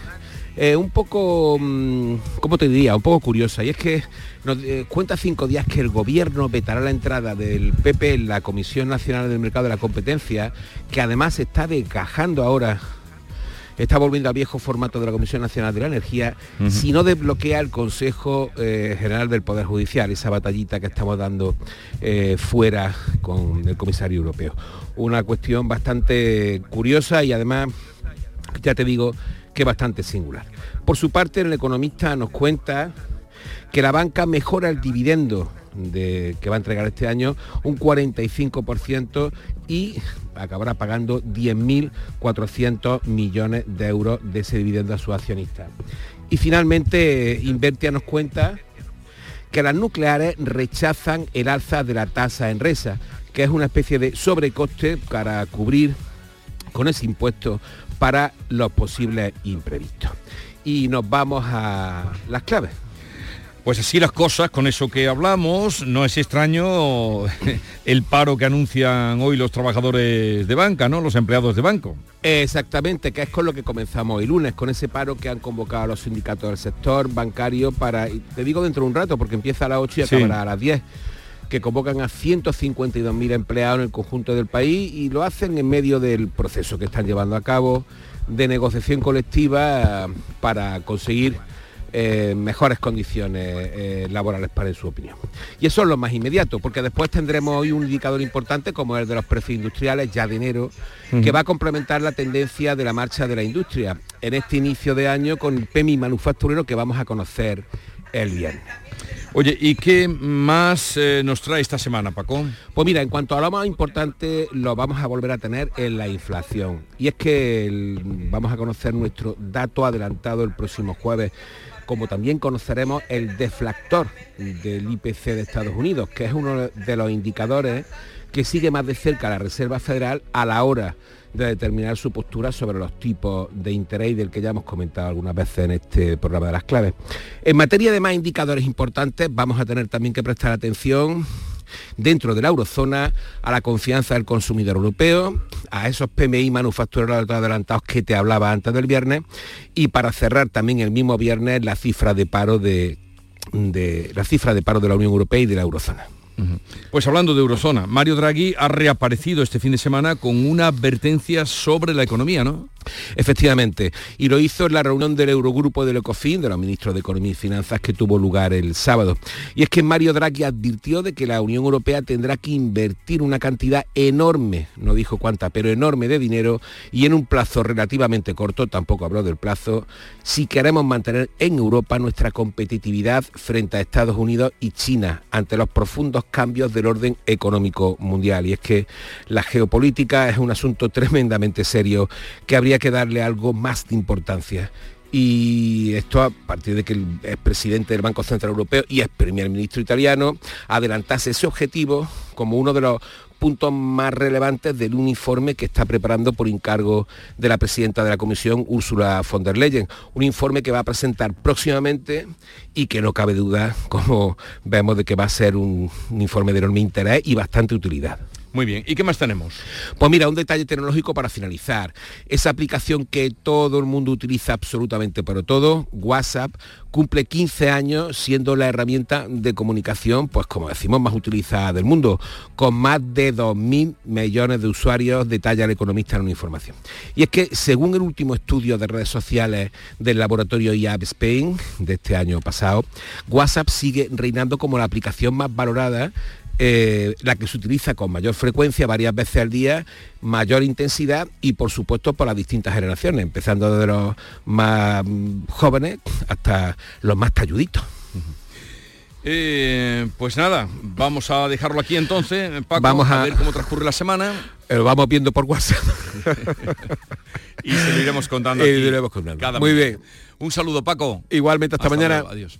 eh, un poco, mm, ¿cómo te diría? Un poco curiosa. Y es que nos eh, cuenta cinco días que el gobierno vetará la entrada del PP en la Comisión Nacional del Mercado de la Competencia, que además está desgajando ahora está volviendo al viejo formato de la Comisión Nacional de la Energía, si no desbloquea el Consejo eh, General del Poder Judicial, esa batallita que estamos dando fuera con el comisario europeo. Una cuestión bastante curiosa y además, ya te digo, que bastante singular. Por su parte, el economista nos cuenta que la banca mejora el dividendo de, que va a entregar este año un 45% y acabará pagando 10.400 millones de euros de ese dividendo a sus accionistas. Y finalmente, Invertia nos cuenta que las nucleares rechazan el alza de la tasa en resa, que es una especie de sobrecoste para cubrir con ese impuesto para los posibles imprevistos. Y nos vamos a las claves. Pues así las cosas, con eso que hablamos, no es extraño [laughs] el paro que anuncian hoy los trabajadores de banca, ¿no? Los empleados de banco. Exactamente, que es con lo que comenzamos hoy lunes, con ese paro que han convocado los sindicatos del sector bancario para, te digo dentro de un rato, porque empieza a las 8 y acabará a las 10 que convocan a 152.000 empleados en el conjunto del país y lo hacen en medio del proceso que están llevando a cabo de negociación colectiva para conseguir eh, mejores condiciones eh, laborales para en su opinión. Y eso es lo más inmediato, porque después tendremos hoy un indicador importante como el de los precios industriales ya de enero, que va a complementar la tendencia de la marcha de la industria en este inicio de año con el PMI manufacturero que vamos a conocer el viernes. Oye, ¿y qué más eh, nos trae esta semana, Paco? Pues mira, en cuanto a lo más importante, lo vamos a volver a tener en la inflación. Y es que vamos a conocer nuestro dato adelantado el próximo jueves como también conoceremos el deflactor del IPC de Estados Unidos, que es uno de los indicadores que sigue más de cerca la Reserva Federal a la hora de determinar su postura sobre los tipos de interés del que ya hemos comentado algunas veces en este programa de las claves. En materia de más indicadores importantes, vamos a tener también que prestar atención dentro de la eurozona a la confianza del consumidor europeo, a esos PMI manufactureros adelantados que te hablaba antes del viernes y para cerrar también el mismo viernes la cifra de paro de, la cifra de paro de la Unión Europea y de la eurozona. Pues hablando de Eurozona, Mario Draghi ha reaparecido este fin de semana con una advertencia sobre la economía, ¿no? Efectivamente, y lo hizo en la reunión del Eurogrupo del ECOFIN, de los ministros de Economía y Finanzas, que tuvo lugar el sábado. Y es que Mario Draghi advirtió de que la Unión Europea tendrá que invertir una cantidad enorme, no dijo cuánta, pero enorme de dinero y en un plazo relativamente corto, tampoco habló del plazo, si queremos mantener en Europa nuestra competitividad frente a Estados Unidos y China ante los profundos cambios del orden económico mundial. Y es que la geopolítica es un asunto tremendamente serio que habría que darle algo más de importancia. Y esto a partir de que el presidente del Banco Central Europeo y es primer ministro italiano adelantase ese objetivo como uno de los puntos más relevantes del uniforme que está preparando por encargo de la presidenta de la Comisión, Úrsula von der Leyen. Un informe que va a presentar próximamente y que no cabe duda, como vemos, de que va a ser un, un informe de enorme interés y bastante utilidad. Muy bien, ¿y qué más tenemos? Pues mira, un detalle tecnológico para finalizar. Esa aplicación que todo el mundo utiliza absolutamente para todo, WhatsApp, cumple 15 años siendo la herramienta de comunicación, pues como decimos, más utilizada del mundo, con más de 2.000 millones de usuarios, detalla el economista en una información. Y es que según el último estudio de redes sociales del laboratorio IAB Spain de este año pasado, WhatsApp sigue reinando como la aplicación más valorada eh, la que se utiliza con mayor frecuencia, varias veces al día, mayor intensidad y por supuesto por las distintas generaciones, empezando desde los más jóvenes hasta los más talluditos. Eh, pues nada, vamos a dejarlo aquí entonces, Paco, Vamos a... a- ver cómo transcurre la semana. Eh, Lo vamos viendo por WhatsApp. [laughs] y se lo iremos contando. [laughs] Y lo iremos contando. cada Muy bien. Un saludo, Paco. Igualmente, hasta, mañana. luego, adiós.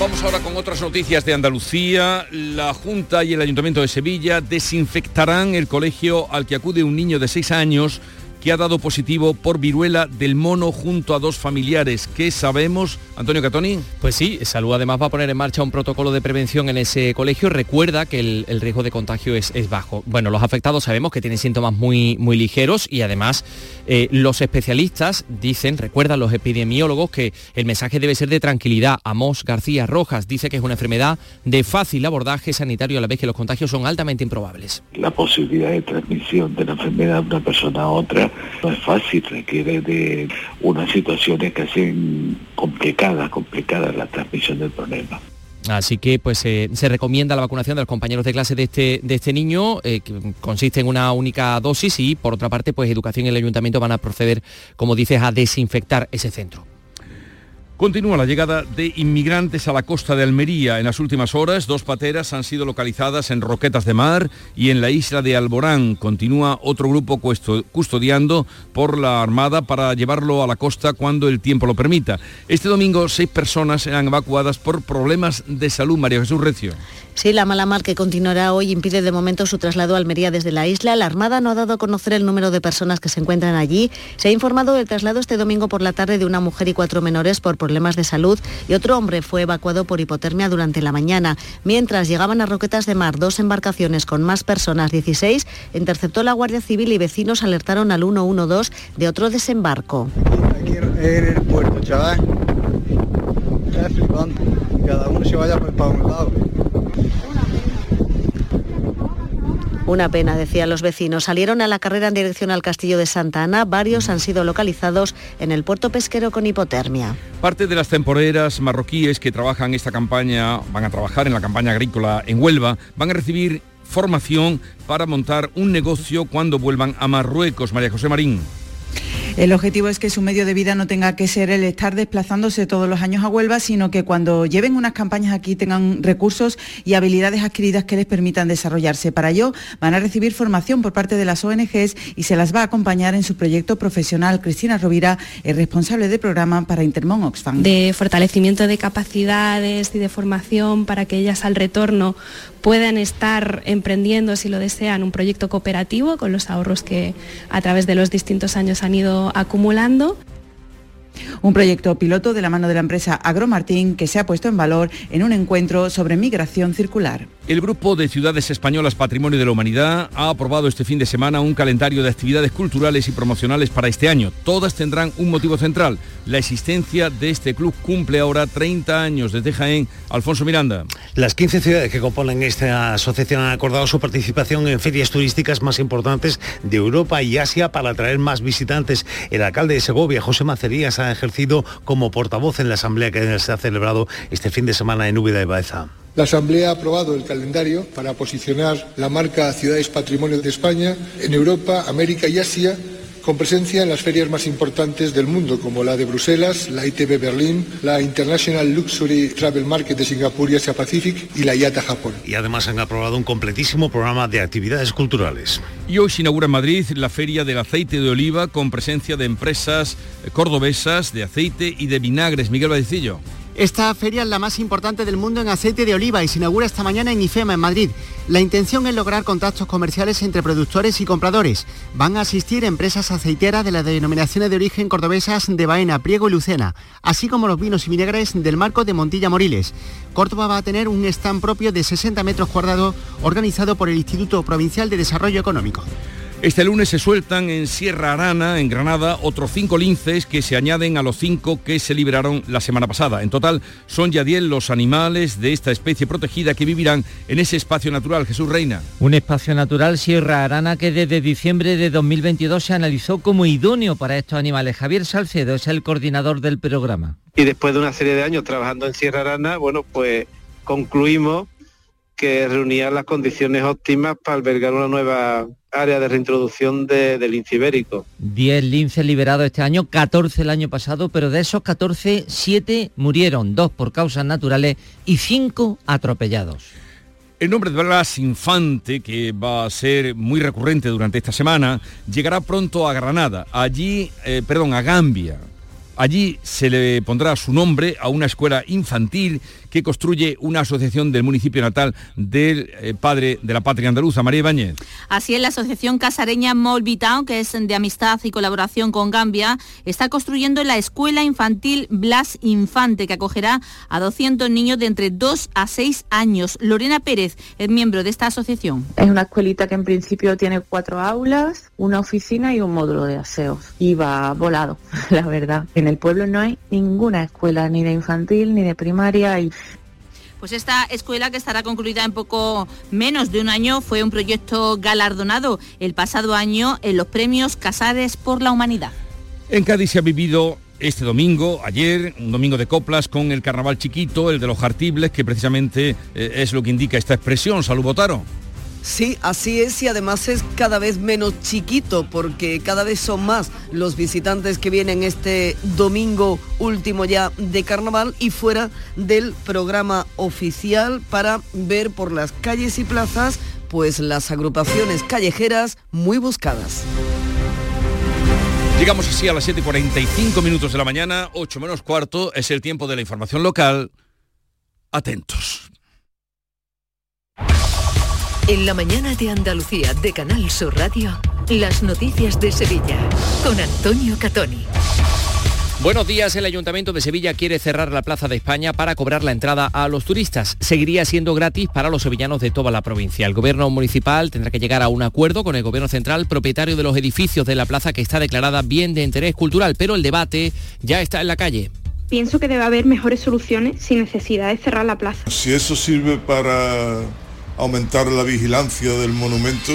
Vamos ahora con otras noticias de Andalucía. La Junta y el Ayuntamiento de Sevilla desinfectarán el colegio al que acude un niño de 6 años que ha dado positivo por viruela del mono junto a dos familiares. ¿Qué sabemos, Antonio Catoni? Pues sí, Salud además va a poner en marcha un protocolo de prevención en ese colegio. Recuerda que el, riesgo de contagio es, bajo. Bueno, los afectados sabemos que tienen síntomas muy, muy ligeros y además eh, los especialistas dicen, recuerdan los epidemiólogos, que el mensaje debe ser de tranquilidad. Amos García Rojas dice que es una enfermedad de fácil abordaje sanitario a la vez que los contagios son altamente improbables. La posibilidad de transmisión de la enfermedad de una persona a otra no es fácil, requiere de unas situaciones que hacen complicada, complicada la transmisión del problema. Así que pues eh, se recomienda la vacunación de los compañeros de clase de este, de este niño, eh, que consiste en una única dosis y por otra parte pues Educación y el Ayuntamiento van a proceder, como dices, a desinfectar ese centro. Continúa la llegada de inmigrantes a la costa de Almería. En las últimas horas, dos pateras han sido localizadas en Roquetas de Mar y en la isla de Alborán. Continúa otro grupo custodiando por la Armada para llevarlo a la costa cuando el tiempo lo permita. Este domingo, seis personas eran evacuadas por problemas de salud. María Jesús Recio. Sí, la mala mar que continuará hoy impide de momento su traslado a Almería desde la isla. La Armada no ha dado a conocer el número de personas que se encuentran allí. Se ha informado del traslado este domingo por la tarde de una mujer y cuatro menores por problemas de salud y otro hombre fue evacuado por hipotermia durante la mañana. Mientras llegaban a Roquetas de Mar dos embarcaciones con más personas, 16, interceptó la Guardia Civil y vecinos alertaron al 112 de otro desembarco. Aquí en el puerto, chaval. Cada uno se vaya para un lado. Una pena, decían los vecinos. Salieron a la carrera en dirección al castillo de Santa Ana. Varios han sido localizados en el puerto pesquero con hipotermia. Parte de las temporeras marroquíes que trabajan esta campaña, van a trabajar en la campaña agrícola en Huelva, van a recibir formación para montar un negocio cuando vuelvan a Marruecos. María José Marín. El objetivo es que su medio de vida no tenga que ser el estar desplazándose todos los años a Huelva, sino que cuando lleven unas campañas aquí tengan recursos y habilidades adquiridas que les permitan desarrollarse. Para ello van a recibir formación por parte de las ONGs y se las va a acompañar en su proyecto profesional. Cristina Rovira es responsable de programa para Intermón Oxfam. De fortalecimiento de capacidades y de formación para que ellas al retorno puedan estar emprendiendo, si lo desean, un proyecto cooperativo con los ahorros que a través de los distintos años han ido acumulando. Un proyecto piloto de la mano de la empresa Agromartín que se ha puesto en valor en un encuentro sobre migración circular. El Grupo de Ciudades Españolas Patrimonio de la Humanidad ha aprobado este fin de semana un calendario de actividades culturales y promocionales para este año. Todas tendrán un motivo central. La existencia de este club cumple ahora 30 años desde Jaén. Alfonso Miranda. Las 15 ciudades que componen esta asociación han acordado su participación en ferias turísticas más importantes de Europa y Asia para atraer más visitantes. El alcalde de Segovia, José Macerías, ha ejercido como portavoz en la asamblea que se ha celebrado este fin de semana en Úbeda de Baeza. La Asamblea ha aprobado el calendario para posicionar la marca Ciudades Patrimonio de España en Europa, América y Asia con presencia en las ferias más importantes del mundo, como la de Bruselas, la ITB Berlín, la International Luxury Travel Market de Singapur y Asia Pacific y la IATA Japón. Y además han aprobado un completísimo programa de actividades culturales. Y hoy se inaugura en Madrid la Feria del Aceite de Oliva con presencia de empresas cordobesas de aceite y de vinagres. Miguel Badicillo. Esta feria es la más importante del mundo en aceite de oliva y se inaugura esta mañana en IFEMA, en Madrid. La intención es lograr contactos comerciales entre productores y compradores. Van a asistir empresas aceiteras de las denominaciones de origen cordobesas de Baena, Priego y Lucena, así como los vinos y vinagres del marco de Montilla Moriles. Córdoba va a tener un stand propio de 60 metros cuadrados organizado por el Instituto Provincial de Desarrollo Económico. Este lunes se sueltan en Sierra Arana, en Granada, otros cinco linces que se añaden a los cinco que se liberaron la semana pasada. En total son ya 10 los animales de esta especie protegida que vivirán en ese espacio natural. Jesús Reina. Un espacio natural Sierra Arana que desde diciembre de 2022 se analizó como idóneo para estos animales. Javier Salcedo es el coordinador del programa. Y después de una serie de años trabajando en Sierra Arana, bueno, pues concluimos que reunía las condiciones óptimas para albergar una nueva área de reintroducción de, del lince ibérico. 10 linces liberados este año, 14 el año pasado, pero de esos 14, 7 murieron, 2 por causas naturales y 5 atropellados. El nombre de Blas Infante, que va a ser muy recurrente durante esta semana, llegará pronto a Granada, allí, eh, perdón, a Gambia. Allí se le pondrá su nombre a una escuela infantil que construye una asociación del municipio natal del eh, padre de la patria andaluza, María Ibáñez. Así es, la asociación casareña Molbitown, que es de amistad y colaboración con Gambia, está construyendo la escuela infantil Blas Infante, que acogerá a 200 niños de entre 2 a 6 años. Lorena Pérez es miembro de esta asociación. Es una escuelita que en principio tiene cuatro aulas, una oficina y un módulo de aseos. Y va volado, [laughs] la verdad. En el pueblo no hay ninguna escuela, ni de infantil, ni de primaria. Y pues esta escuela que estará concluida en poco menos de un año fue un proyecto galardonado el pasado año en los premios Casares por la Humanidad. En Cádiz se ha vivido este domingo, ayer, un domingo de coplas con el carnaval chiquito, el de los jartibles, que precisamente eh, es lo que indica esta expresión. Salud, Botaro. Sí, así es y además es cada vez menos chiquito porque cada vez son más los visitantes que vienen este domingo último ya de carnaval y fuera del programa oficial para ver por las calles y plazas pues las agrupaciones callejeras muy buscadas. Llegamos así a las 7.45 minutos de la mañana, 8 menos cuarto, es el tiempo de la información local. Atentos. En la mañana de Andalucía de Canal Sur Radio, las noticias de Sevilla con Antonio Catoni. Buenos días, el Ayuntamiento de Sevilla quiere cerrar la Plaza de España para cobrar la entrada a los turistas. Seguiría siendo gratis para los sevillanos de toda la provincia. El gobierno municipal tendrá que llegar a un acuerdo con el gobierno central, propietario de los edificios de la plaza que está declarada bien de interés cultural, pero el debate ya está en la calle. Pienso que debe haber mejores soluciones sin necesidad de cerrar la plaza. Si eso sirve para aumentar la vigilancia del monumento,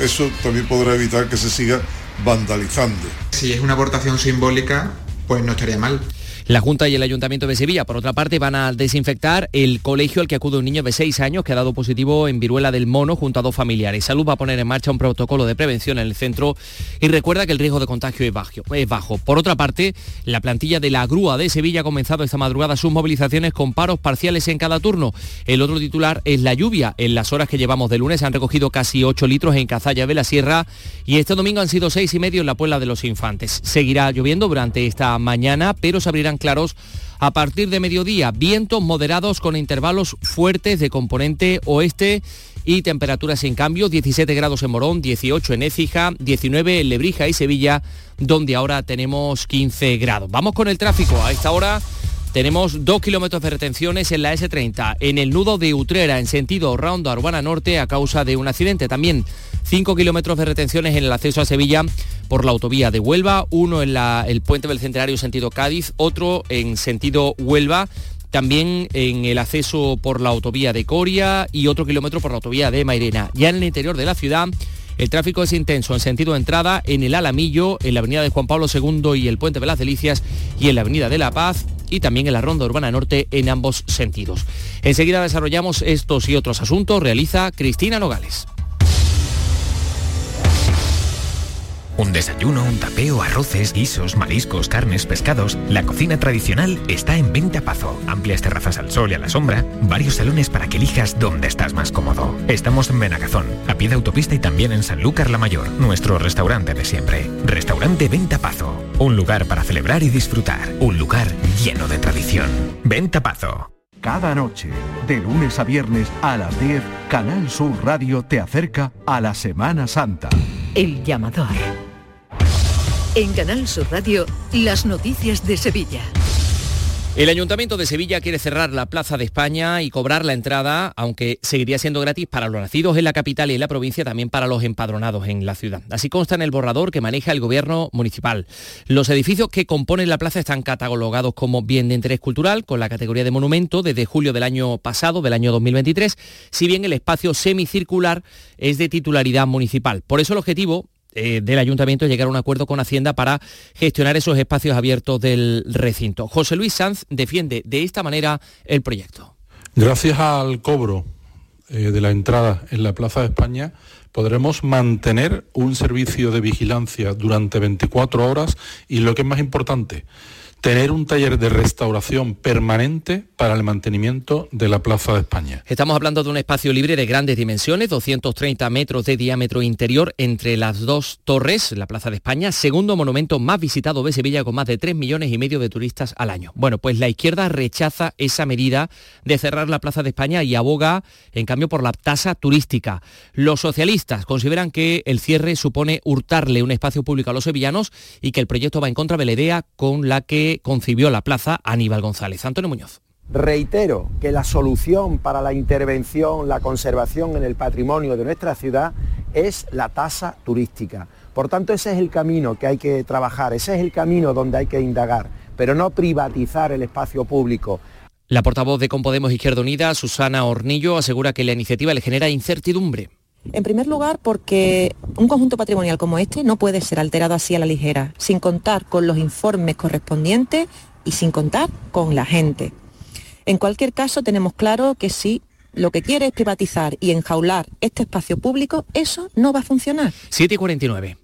eso también podrá evitar que se siga vandalizando. Si es una aportación simbólica, pues no estaría mal. La Junta y el Ayuntamiento de Sevilla, por otra parte, van a desinfectar el colegio al que acude un niño de 6 años que ha dado positivo en viruela del mono junto a dos familiares. Salud va a poner en marcha un protocolo de prevención en el centro y recuerda que el riesgo de contagio es bajo. Por otra parte, la plantilla de la grúa de Sevilla ha comenzado esta madrugada sus movilizaciones con paros parciales en cada turno. El otro titular es la lluvia. En las horas que llevamos de lunes han recogido casi 8 litros en Cazalla de la Sierra y este domingo han sido seis y medio en la Puebla de los Infantes. Seguirá lloviendo durante esta mañana, pero se abrirán claros a partir de mediodía. Vientos moderados con intervalos fuertes de componente oeste y temperaturas sin cambio, 17 grados en Morón, 18 en Écija, 19 en Lebrija y Sevilla, donde ahora tenemos 15 grados. Vamos con el tráfico. A esta hora tenemos dos kilómetros de retenciones en la S30, en el nudo de Utrera, en sentido Ronda Urbana Norte, a causa de un accidente. También 5 kilómetros de retenciones en el acceso a Sevilla por la autovía de Huelva, uno en el puente del Centenario sentido Cádiz, otro en sentido Huelva también en el acceso por la autovía de Coria y otro kilómetro por la autovía de Mairena. Ya en el interior de la ciudad, el tráfico es intenso en sentido de entrada en el Alamillo, en la avenida de Juan Pablo II y el puente de las Delicias y en la avenida de La Paz y también en la Ronda Urbana Norte en ambos sentidos. Enseguida desarrollamos estos y otros asuntos, realiza Cristina Nogales. Un desayuno, un tapeo, arroces, guisos, mariscos, carnes, pescados. La cocina tradicional está en Venta Pazo. Amplias terrazas al sol y a la sombra. Varios salones para que elijas dónde estás más cómodo. Estamos en Benagazón, a pie de autopista y también en Sanlúcar la Mayor, nuestro restaurante de siempre. Restaurante Venta Pazo. Un lugar para celebrar y disfrutar. Un lugar lleno de tradición. Venta Pazo. Cada noche, de lunes a viernes a las 10, Canal Sur Radio te acerca a la Semana Santa. El llamador. En Canal Sur Radio, las noticias de Sevilla. El Ayuntamiento de Sevilla quiere cerrar la Plaza de España y cobrar la entrada, aunque seguiría siendo gratis para los nacidos en la capital y en la provincia, también para los empadronados en la ciudad. Así consta en el borrador que maneja el gobierno municipal. Los edificios que componen la plaza están catalogados como bien de interés cultural, con la categoría de monumento desde julio del año pasado, del año 2023, si bien el espacio semicircular es de titularidad municipal. Por eso el objetivo eh, del ayuntamiento llegar a un acuerdo con Hacienda para gestionar esos espacios abiertos del recinto. José Luis Sanz defiende de esta manera el proyecto. Gracias al cobro eh, de la entrada en la Plaza de España podremos mantener un servicio de vigilancia durante 24 horas y lo que es más importante, tener un taller de restauración permanente para el mantenimiento de la Plaza de España. Estamos hablando de un espacio libre de grandes dimensiones, 230 metros de diámetro interior entre las dos torres, la Plaza de España, segundo monumento más visitado de Sevilla con más de 3 millones y medio de turistas al año. Bueno, pues la izquierda rechaza esa medida de cerrar la Plaza de España y aboga, en cambio, por la tasa turística. Los socialistas consideran que el cierre supone hurtarle un espacio público a los sevillanos y que el proyecto va en contra de la idea con la que concibió la plaza Aníbal González. Antonio Muñoz. Reitero que la solución para la intervención, la conservación en el patrimonio de nuestra ciudad es la tasa turística. Por tanto, ese es el camino que hay que trabajar, ese es el camino donde hay que indagar, pero no privatizar el espacio público. La portavoz de Compodemos Izquierda Unida, Susana Hornillo, asegura que la iniciativa le genera incertidumbre. En primer lugar, porque un conjunto patrimonial como este no puede ser alterado así a la ligera, sin contar con los informes correspondientes y sin contar con la gente. En cualquier caso, tenemos claro que si lo que quiere es privatizar y enjaular este espacio público, eso no va a funcionar. 7 y 49.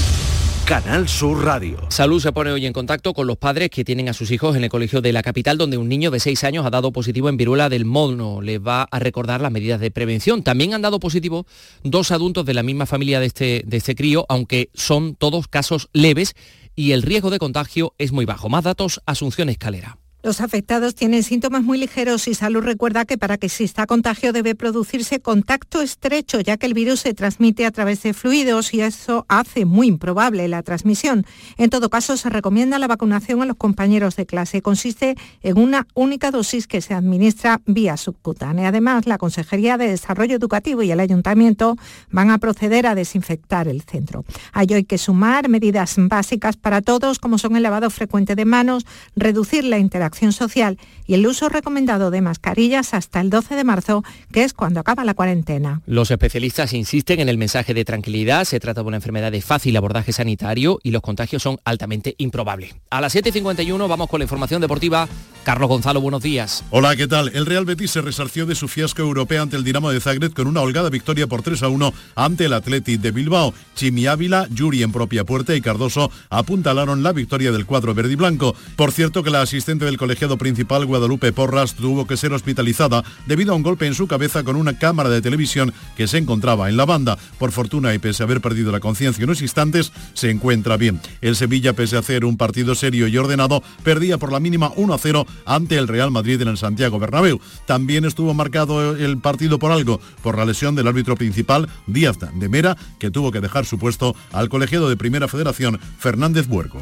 Canal Sur Radio. Salud se pone hoy en contacto con los padres que tienen a sus hijos en el colegio de la capital, donde un niño de 6 años ha dado positivo en viruela del mono. Les va a recordar las medidas de prevención. También han dado positivo dos adultos de la misma familia de este, de este crío, aunque son todos casos leves y el riesgo de contagio es muy bajo. Más datos, Asunción Escalera. Los afectados tienen síntomas muy ligeros y Salud recuerda que para que exista contagio debe producirse contacto estrecho, ya que el virus se transmite a través de fluidos y eso hace muy improbable la transmisión. En todo caso, se recomienda la vacunación a los compañeros de clase. Consiste en una única dosis que se administra vía subcutánea. Además, la Consejería de Desarrollo Educativo y el Ayuntamiento van a proceder a desinfectar el centro. A ello hay que sumar medidas básicas para todos, como son el lavado frecuente de manos, reducir la interacción acción social y el uso recomendado de mascarillas hasta el 12 de marzo, que es cuando acaba la cuarentena. Los especialistas insisten en el mensaje de tranquilidad. Se trata de una enfermedad de fácil abordaje sanitario y los contagios son altamente improbables. A las 7.51 vamos con la información deportiva. Carlos Gonzalo, buenos días. Hola, ¿qué tal? El Real Betis se resarció de su fiasco europeo ante el Dinamo de Zagreb con una holgada victoria por 3 a 1 ante el Atleti de Bilbao. Chimi Ávila, Yuri en propia puerta y Cardoso apuntalaron la victoria del cuadro verde y blanco. Por cierto que la asistente del colegiado principal Guadalupe Porras tuvo que ser hospitalizada debido a un golpe en su cabeza con una cámara de televisión que se encontraba en la banda. Por fortuna y pese a haber perdido la conciencia en unos instantes, se encuentra bien. El Sevilla, pese a hacer un partido serio y ordenado, perdía por la mínima 1 a 0 ante el Real Madrid en el Santiago Bernabéu. También estuvo marcado el partido por algo, por la lesión del árbitro principal, Díaz de Mera, que tuvo que dejar su puesto al colegiado de Primera Federación, Fernández Buerco.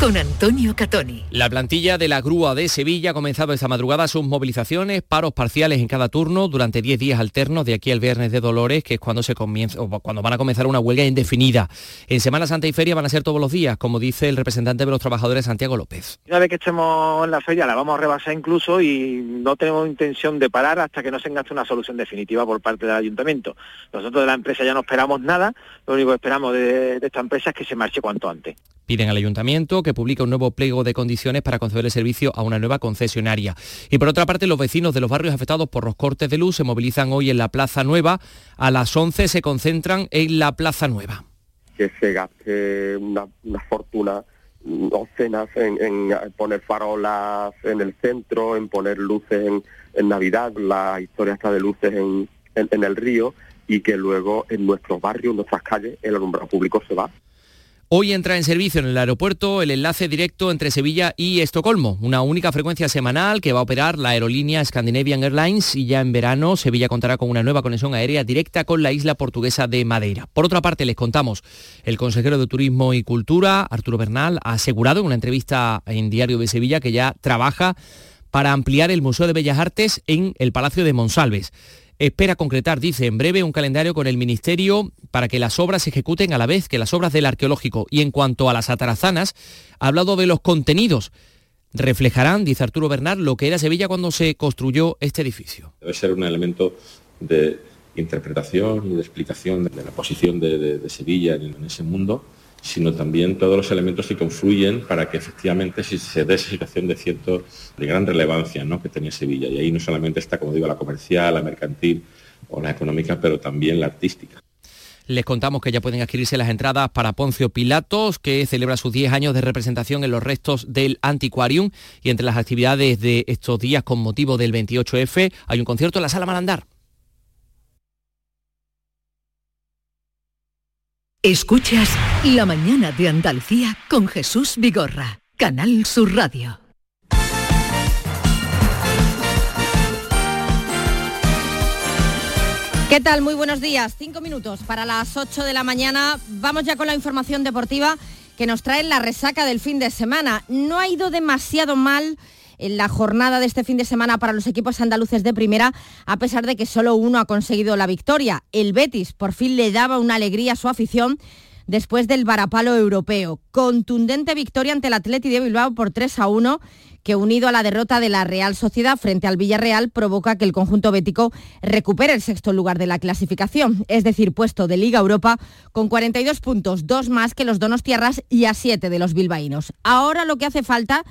con Antonio Catoni. La plantilla de la grúa de Sevilla ha comenzado esta madrugada sus movilizaciones, paros parciales en cada turno durante 10 días alternos de aquí al viernes de Dolores, que es cuando se comienza o cuando van a comenzar una huelga indefinida. En Semana Santa y Feria van a ser todos los días, como dice el representante de los trabajadores Santiago López. Una vez que estemos en la feria la vamos a rebasar incluso y no tenemos intención de parar hasta que no se engaste una solución definitiva por parte del ayuntamiento. Nosotros de la empresa ya no esperamos nada, lo único que esperamos de, de esta empresa es que se marche cuanto antes. Piden al ayuntamiento que publique un nuevo pliego de condiciones para conceder el servicio a una nueva concesionaria. Y por otra parte, los vecinos de los barrios afectados por los cortes de luz se movilizan hoy en la Plaza Nueva. A las 11 se concentran en la Plaza Nueva. Que se gaste una, fortuna docenas en, en, poner farolas en el centro, en poner luces en, en Navidad, la historia está de luces en, en el río y que luego en nuestros barrios, en nuestras calles, el alumbrado público se va. Hoy entra en servicio en el aeropuerto el enlace directo entre Sevilla y Estocolmo, una única frecuencia semanal que va a operar la aerolínea Scandinavian Airlines y ya en verano Sevilla contará con una nueva conexión aérea directa con la isla portuguesa de Madeira. Por otra parte, les contamos, el consejero de Turismo y Cultura, Arturo Bernal, ha asegurado en una entrevista en Diario de Sevilla que ya trabaja para ampliar el Museo de Bellas Artes en el Palacio de Monsalves espera concretar, dice, en breve un calendario con el Ministerio para que las obras se ejecuten a la vez que las obras del arqueológico. Y en cuanto a las atarazanas, ha hablado de los contenidos. Reflejarán, dice Arturo Bernard, lo que era Sevilla cuando se construyó este edificio. Debe ser un elemento de interpretación y de explicación de la posición de, Sevilla en ese mundo sino también todos los elementos que confluyen para que efectivamente se dé esa situación de cierto, de gran relevancia ¿no? que tenía Sevilla. Y ahí no solamente está, como digo, la comercial, la mercantil o la económica, pero también la artística. Les contamos que ya pueden adquirirse las entradas para Poncio Pilatos, que celebra sus 10 años de representación en los restos del Antiquarium. Y entre las actividades de estos días con motivo del 28F hay un concierto en la Sala Malandar. Escuchas La mañana de Andalucía con Jesús Vigorra, Canal Sur Radio. ¿Qué tal? Muy buenos días. Cinco minutos para las 8 de la mañana. Vamos ya con la información deportiva que nos trae la resaca del fin de semana. No ha ido demasiado mal en la jornada de este fin de semana para los equipos andaluces de primera, a pesar de que solo uno ha conseguido la victoria. El Betis por fin le daba una alegría a su afición después del varapalo europeo. Contundente victoria ante el Atleti de Bilbao por 3 a 1 que unido a la derrota de la Real Sociedad frente al Villarreal provoca que el conjunto bético recupere el sexto lugar de la clasificación, es decir, puesto de Liga Europa con 42 puntos, dos más que los Donostiarras y a 7 de los bilbaínos. Ahora lo que hace falta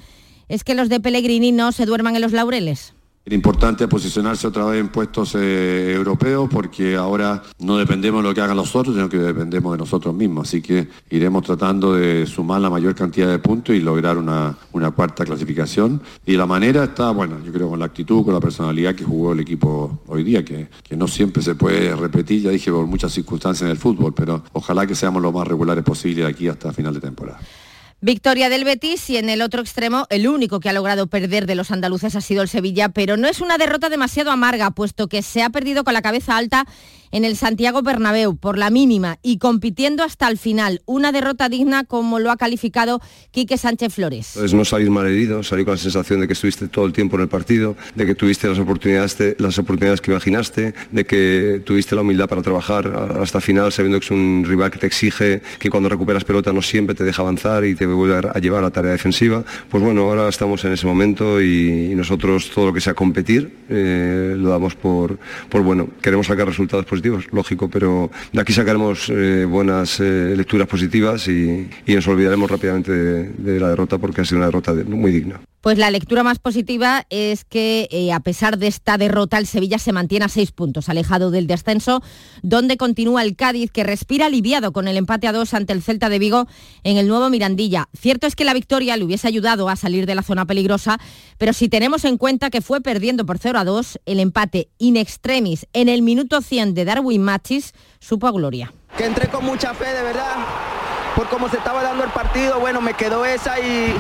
que los de Pellegrini no se duerman en los laureles. Era importante posicionarse otra vez en puestos eh, europeos porque ahora no dependemos de lo que hagan los otros, sino que dependemos de nosotros mismos. Así que iremos tratando de sumar la mayor cantidad de puntos y lograr una, cuarta clasificación. Y la manera está, bueno, yo creo con la actitud, con la personalidad que jugó el equipo hoy día, que, que no siempre se puede repetir, ya dije, por muchas circunstancias en el fútbol, pero ojalá que seamos lo más regulares posible de aquí hasta final de temporada. Victoria del Betis y en el otro extremo el único que ha logrado perder de los andaluces ha sido el Sevilla, pero no es una derrota demasiado amarga, puesto que se ha perdido con la cabeza alta en el Santiago Bernabéu por la mínima y compitiendo hasta el final. Una derrota digna como lo ha calificado Quique Sánchez Flores. Pues no salir mal herido, salir con la sensación de que estuviste todo el tiempo en el partido, de que tuviste las oportunidades, las oportunidades que imaginaste, de que tuviste la humildad para trabajar hasta el final sabiendo que es un rival que te exige, que cuando recuperas pelota no siempre te deja avanzar y te vuelve a llevar la tarea defensiva. Pues bueno, ahora estamos en ese momento y, nosotros todo lo que sea competir eh, lo damos por, bueno. Queremos sacar resultados positivos lógico, pero de aquí sacaremos eh, buenas eh, lecturas positivas y, nos olvidaremos rápidamente de, la derrota porque ha sido una derrota muy digna. Pues la lectura más positiva es que a pesar de esta derrota el Sevilla se mantiene a seis puntos, alejado del descenso, donde continúa el Cádiz que respira aliviado con el empate a dos ante el Celta de Vigo en el nuevo Mirandilla. Cierto es que la victoria le hubiese ayudado a salir de la zona peligrosa, pero si tenemos en cuenta que fue perdiendo por 0 a 2, el empate in extremis en el minuto 100 de Darwin Machis supo a gloria. Que entré con mucha fe, de verdad, por cómo se estaba dando el partido, bueno, me quedó esa y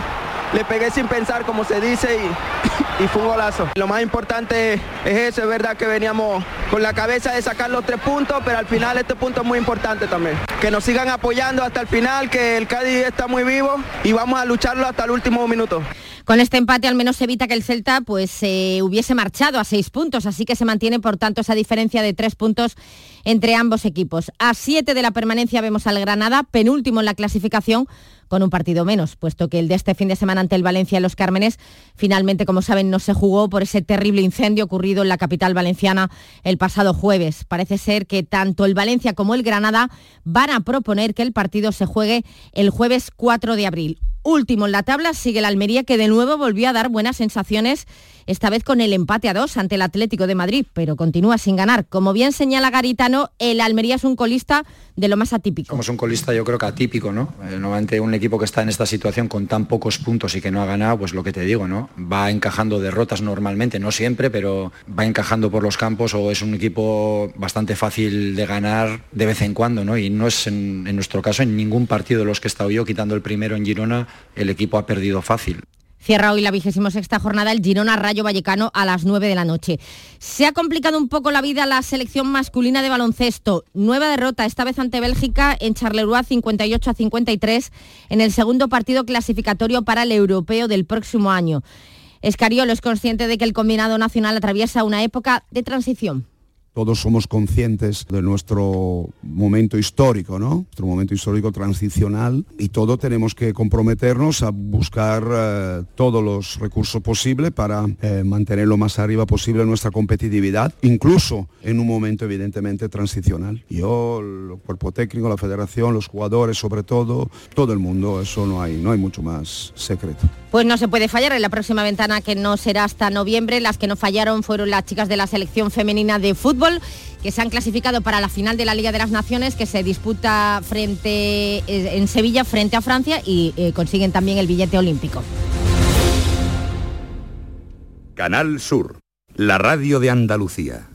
le pegué sin pensar, como se dice, [coughs] y, fue un golazo. Lo más importante es eso, es verdad que veníamos con la cabeza de sacar los tres puntos, pero al final este punto es muy importante también. Que nos sigan apoyando hasta el final, que el Cádiz está muy vivo y vamos a lucharlo hasta el último minuto. Con este empate al menos se evita que el Celta pues se hubiese marchado a seis puntos, así que se mantiene por tanto esa diferencia de tres puntos entre ambos equipos. A siete de la permanencia vemos al Granada, penúltimo en la clasificación, con un partido menos, puesto que el de este fin de semana ante el Valencia en Los Cármenes finalmente, como saben, no se jugó por ese terrible incendio ocurrido en la capital valenciana el pasado jueves. Parece ser que tanto el Valencia como el Granada van a proponer que el partido se juegue el jueves 4 de abril. Último en la tabla sigue el Almería que de nuevo volvió a dar buenas sensaciones, esta vez con el empate a dos ante el Atlético de Madrid, pero continúa sin ganar. Como bien señala Garitano, el Almería es un colista de lo más atípico. Somos un colista yo creo que atípico, ¿no? Eh, normalmente un equipo que está en esta situación con tan pocos puntos y que no ha ganado, pues lo que te digo, ¿no? Va encajando derrotas normalmente, no siempre, pero va encajando por los campos o es un equipo bastante fácil de ganar de vez en cuando, ¿no? Y no es en, en nuestro caso en ningún partido de los que he estado yo, quitando el primero en Girona, el equipo ha perdido fácil. Cierra hoy la vigésima sexta jornada el Girona Rayo Vallecano a las 9 de la noche. Se ha complicado un poco la vida la selección masculina de baloncesto. Nueva derrota, esta vez ante Bélgica en Charleroi 58 a 53 en el segundo partido clasificatorio para el europeo del próximo año. Escariolo es consciente de que el combinado nacional atraviesa una época de transición todos somos conscientes de nuestro momento histórico, ¿no? Nuestro momento histórico transicional y todos tenemos que comprometernos a buscar eh, todos los recursos posibles para eh, mantener lo más arriba posible nuestra competitividad, incluso en un momento evidentemente transicional. Yo, el cuerpo técnico, la federación, los jugadores, sobre todo, todo el mundo, eso no hay, no hay mucho más secreto. Pues no se puede fallar en la próxima ventana que no será hasta noviembre. Las que no fallaron fueron las chicas de la selección femenina de fútbol que se han clasificado para la final de la Liga de las Naciones que se disputa frente eh, en Sevilla frente a Francia y eh, consiguen también el billete olímpico. Canal Sur, la radio de Andalucía.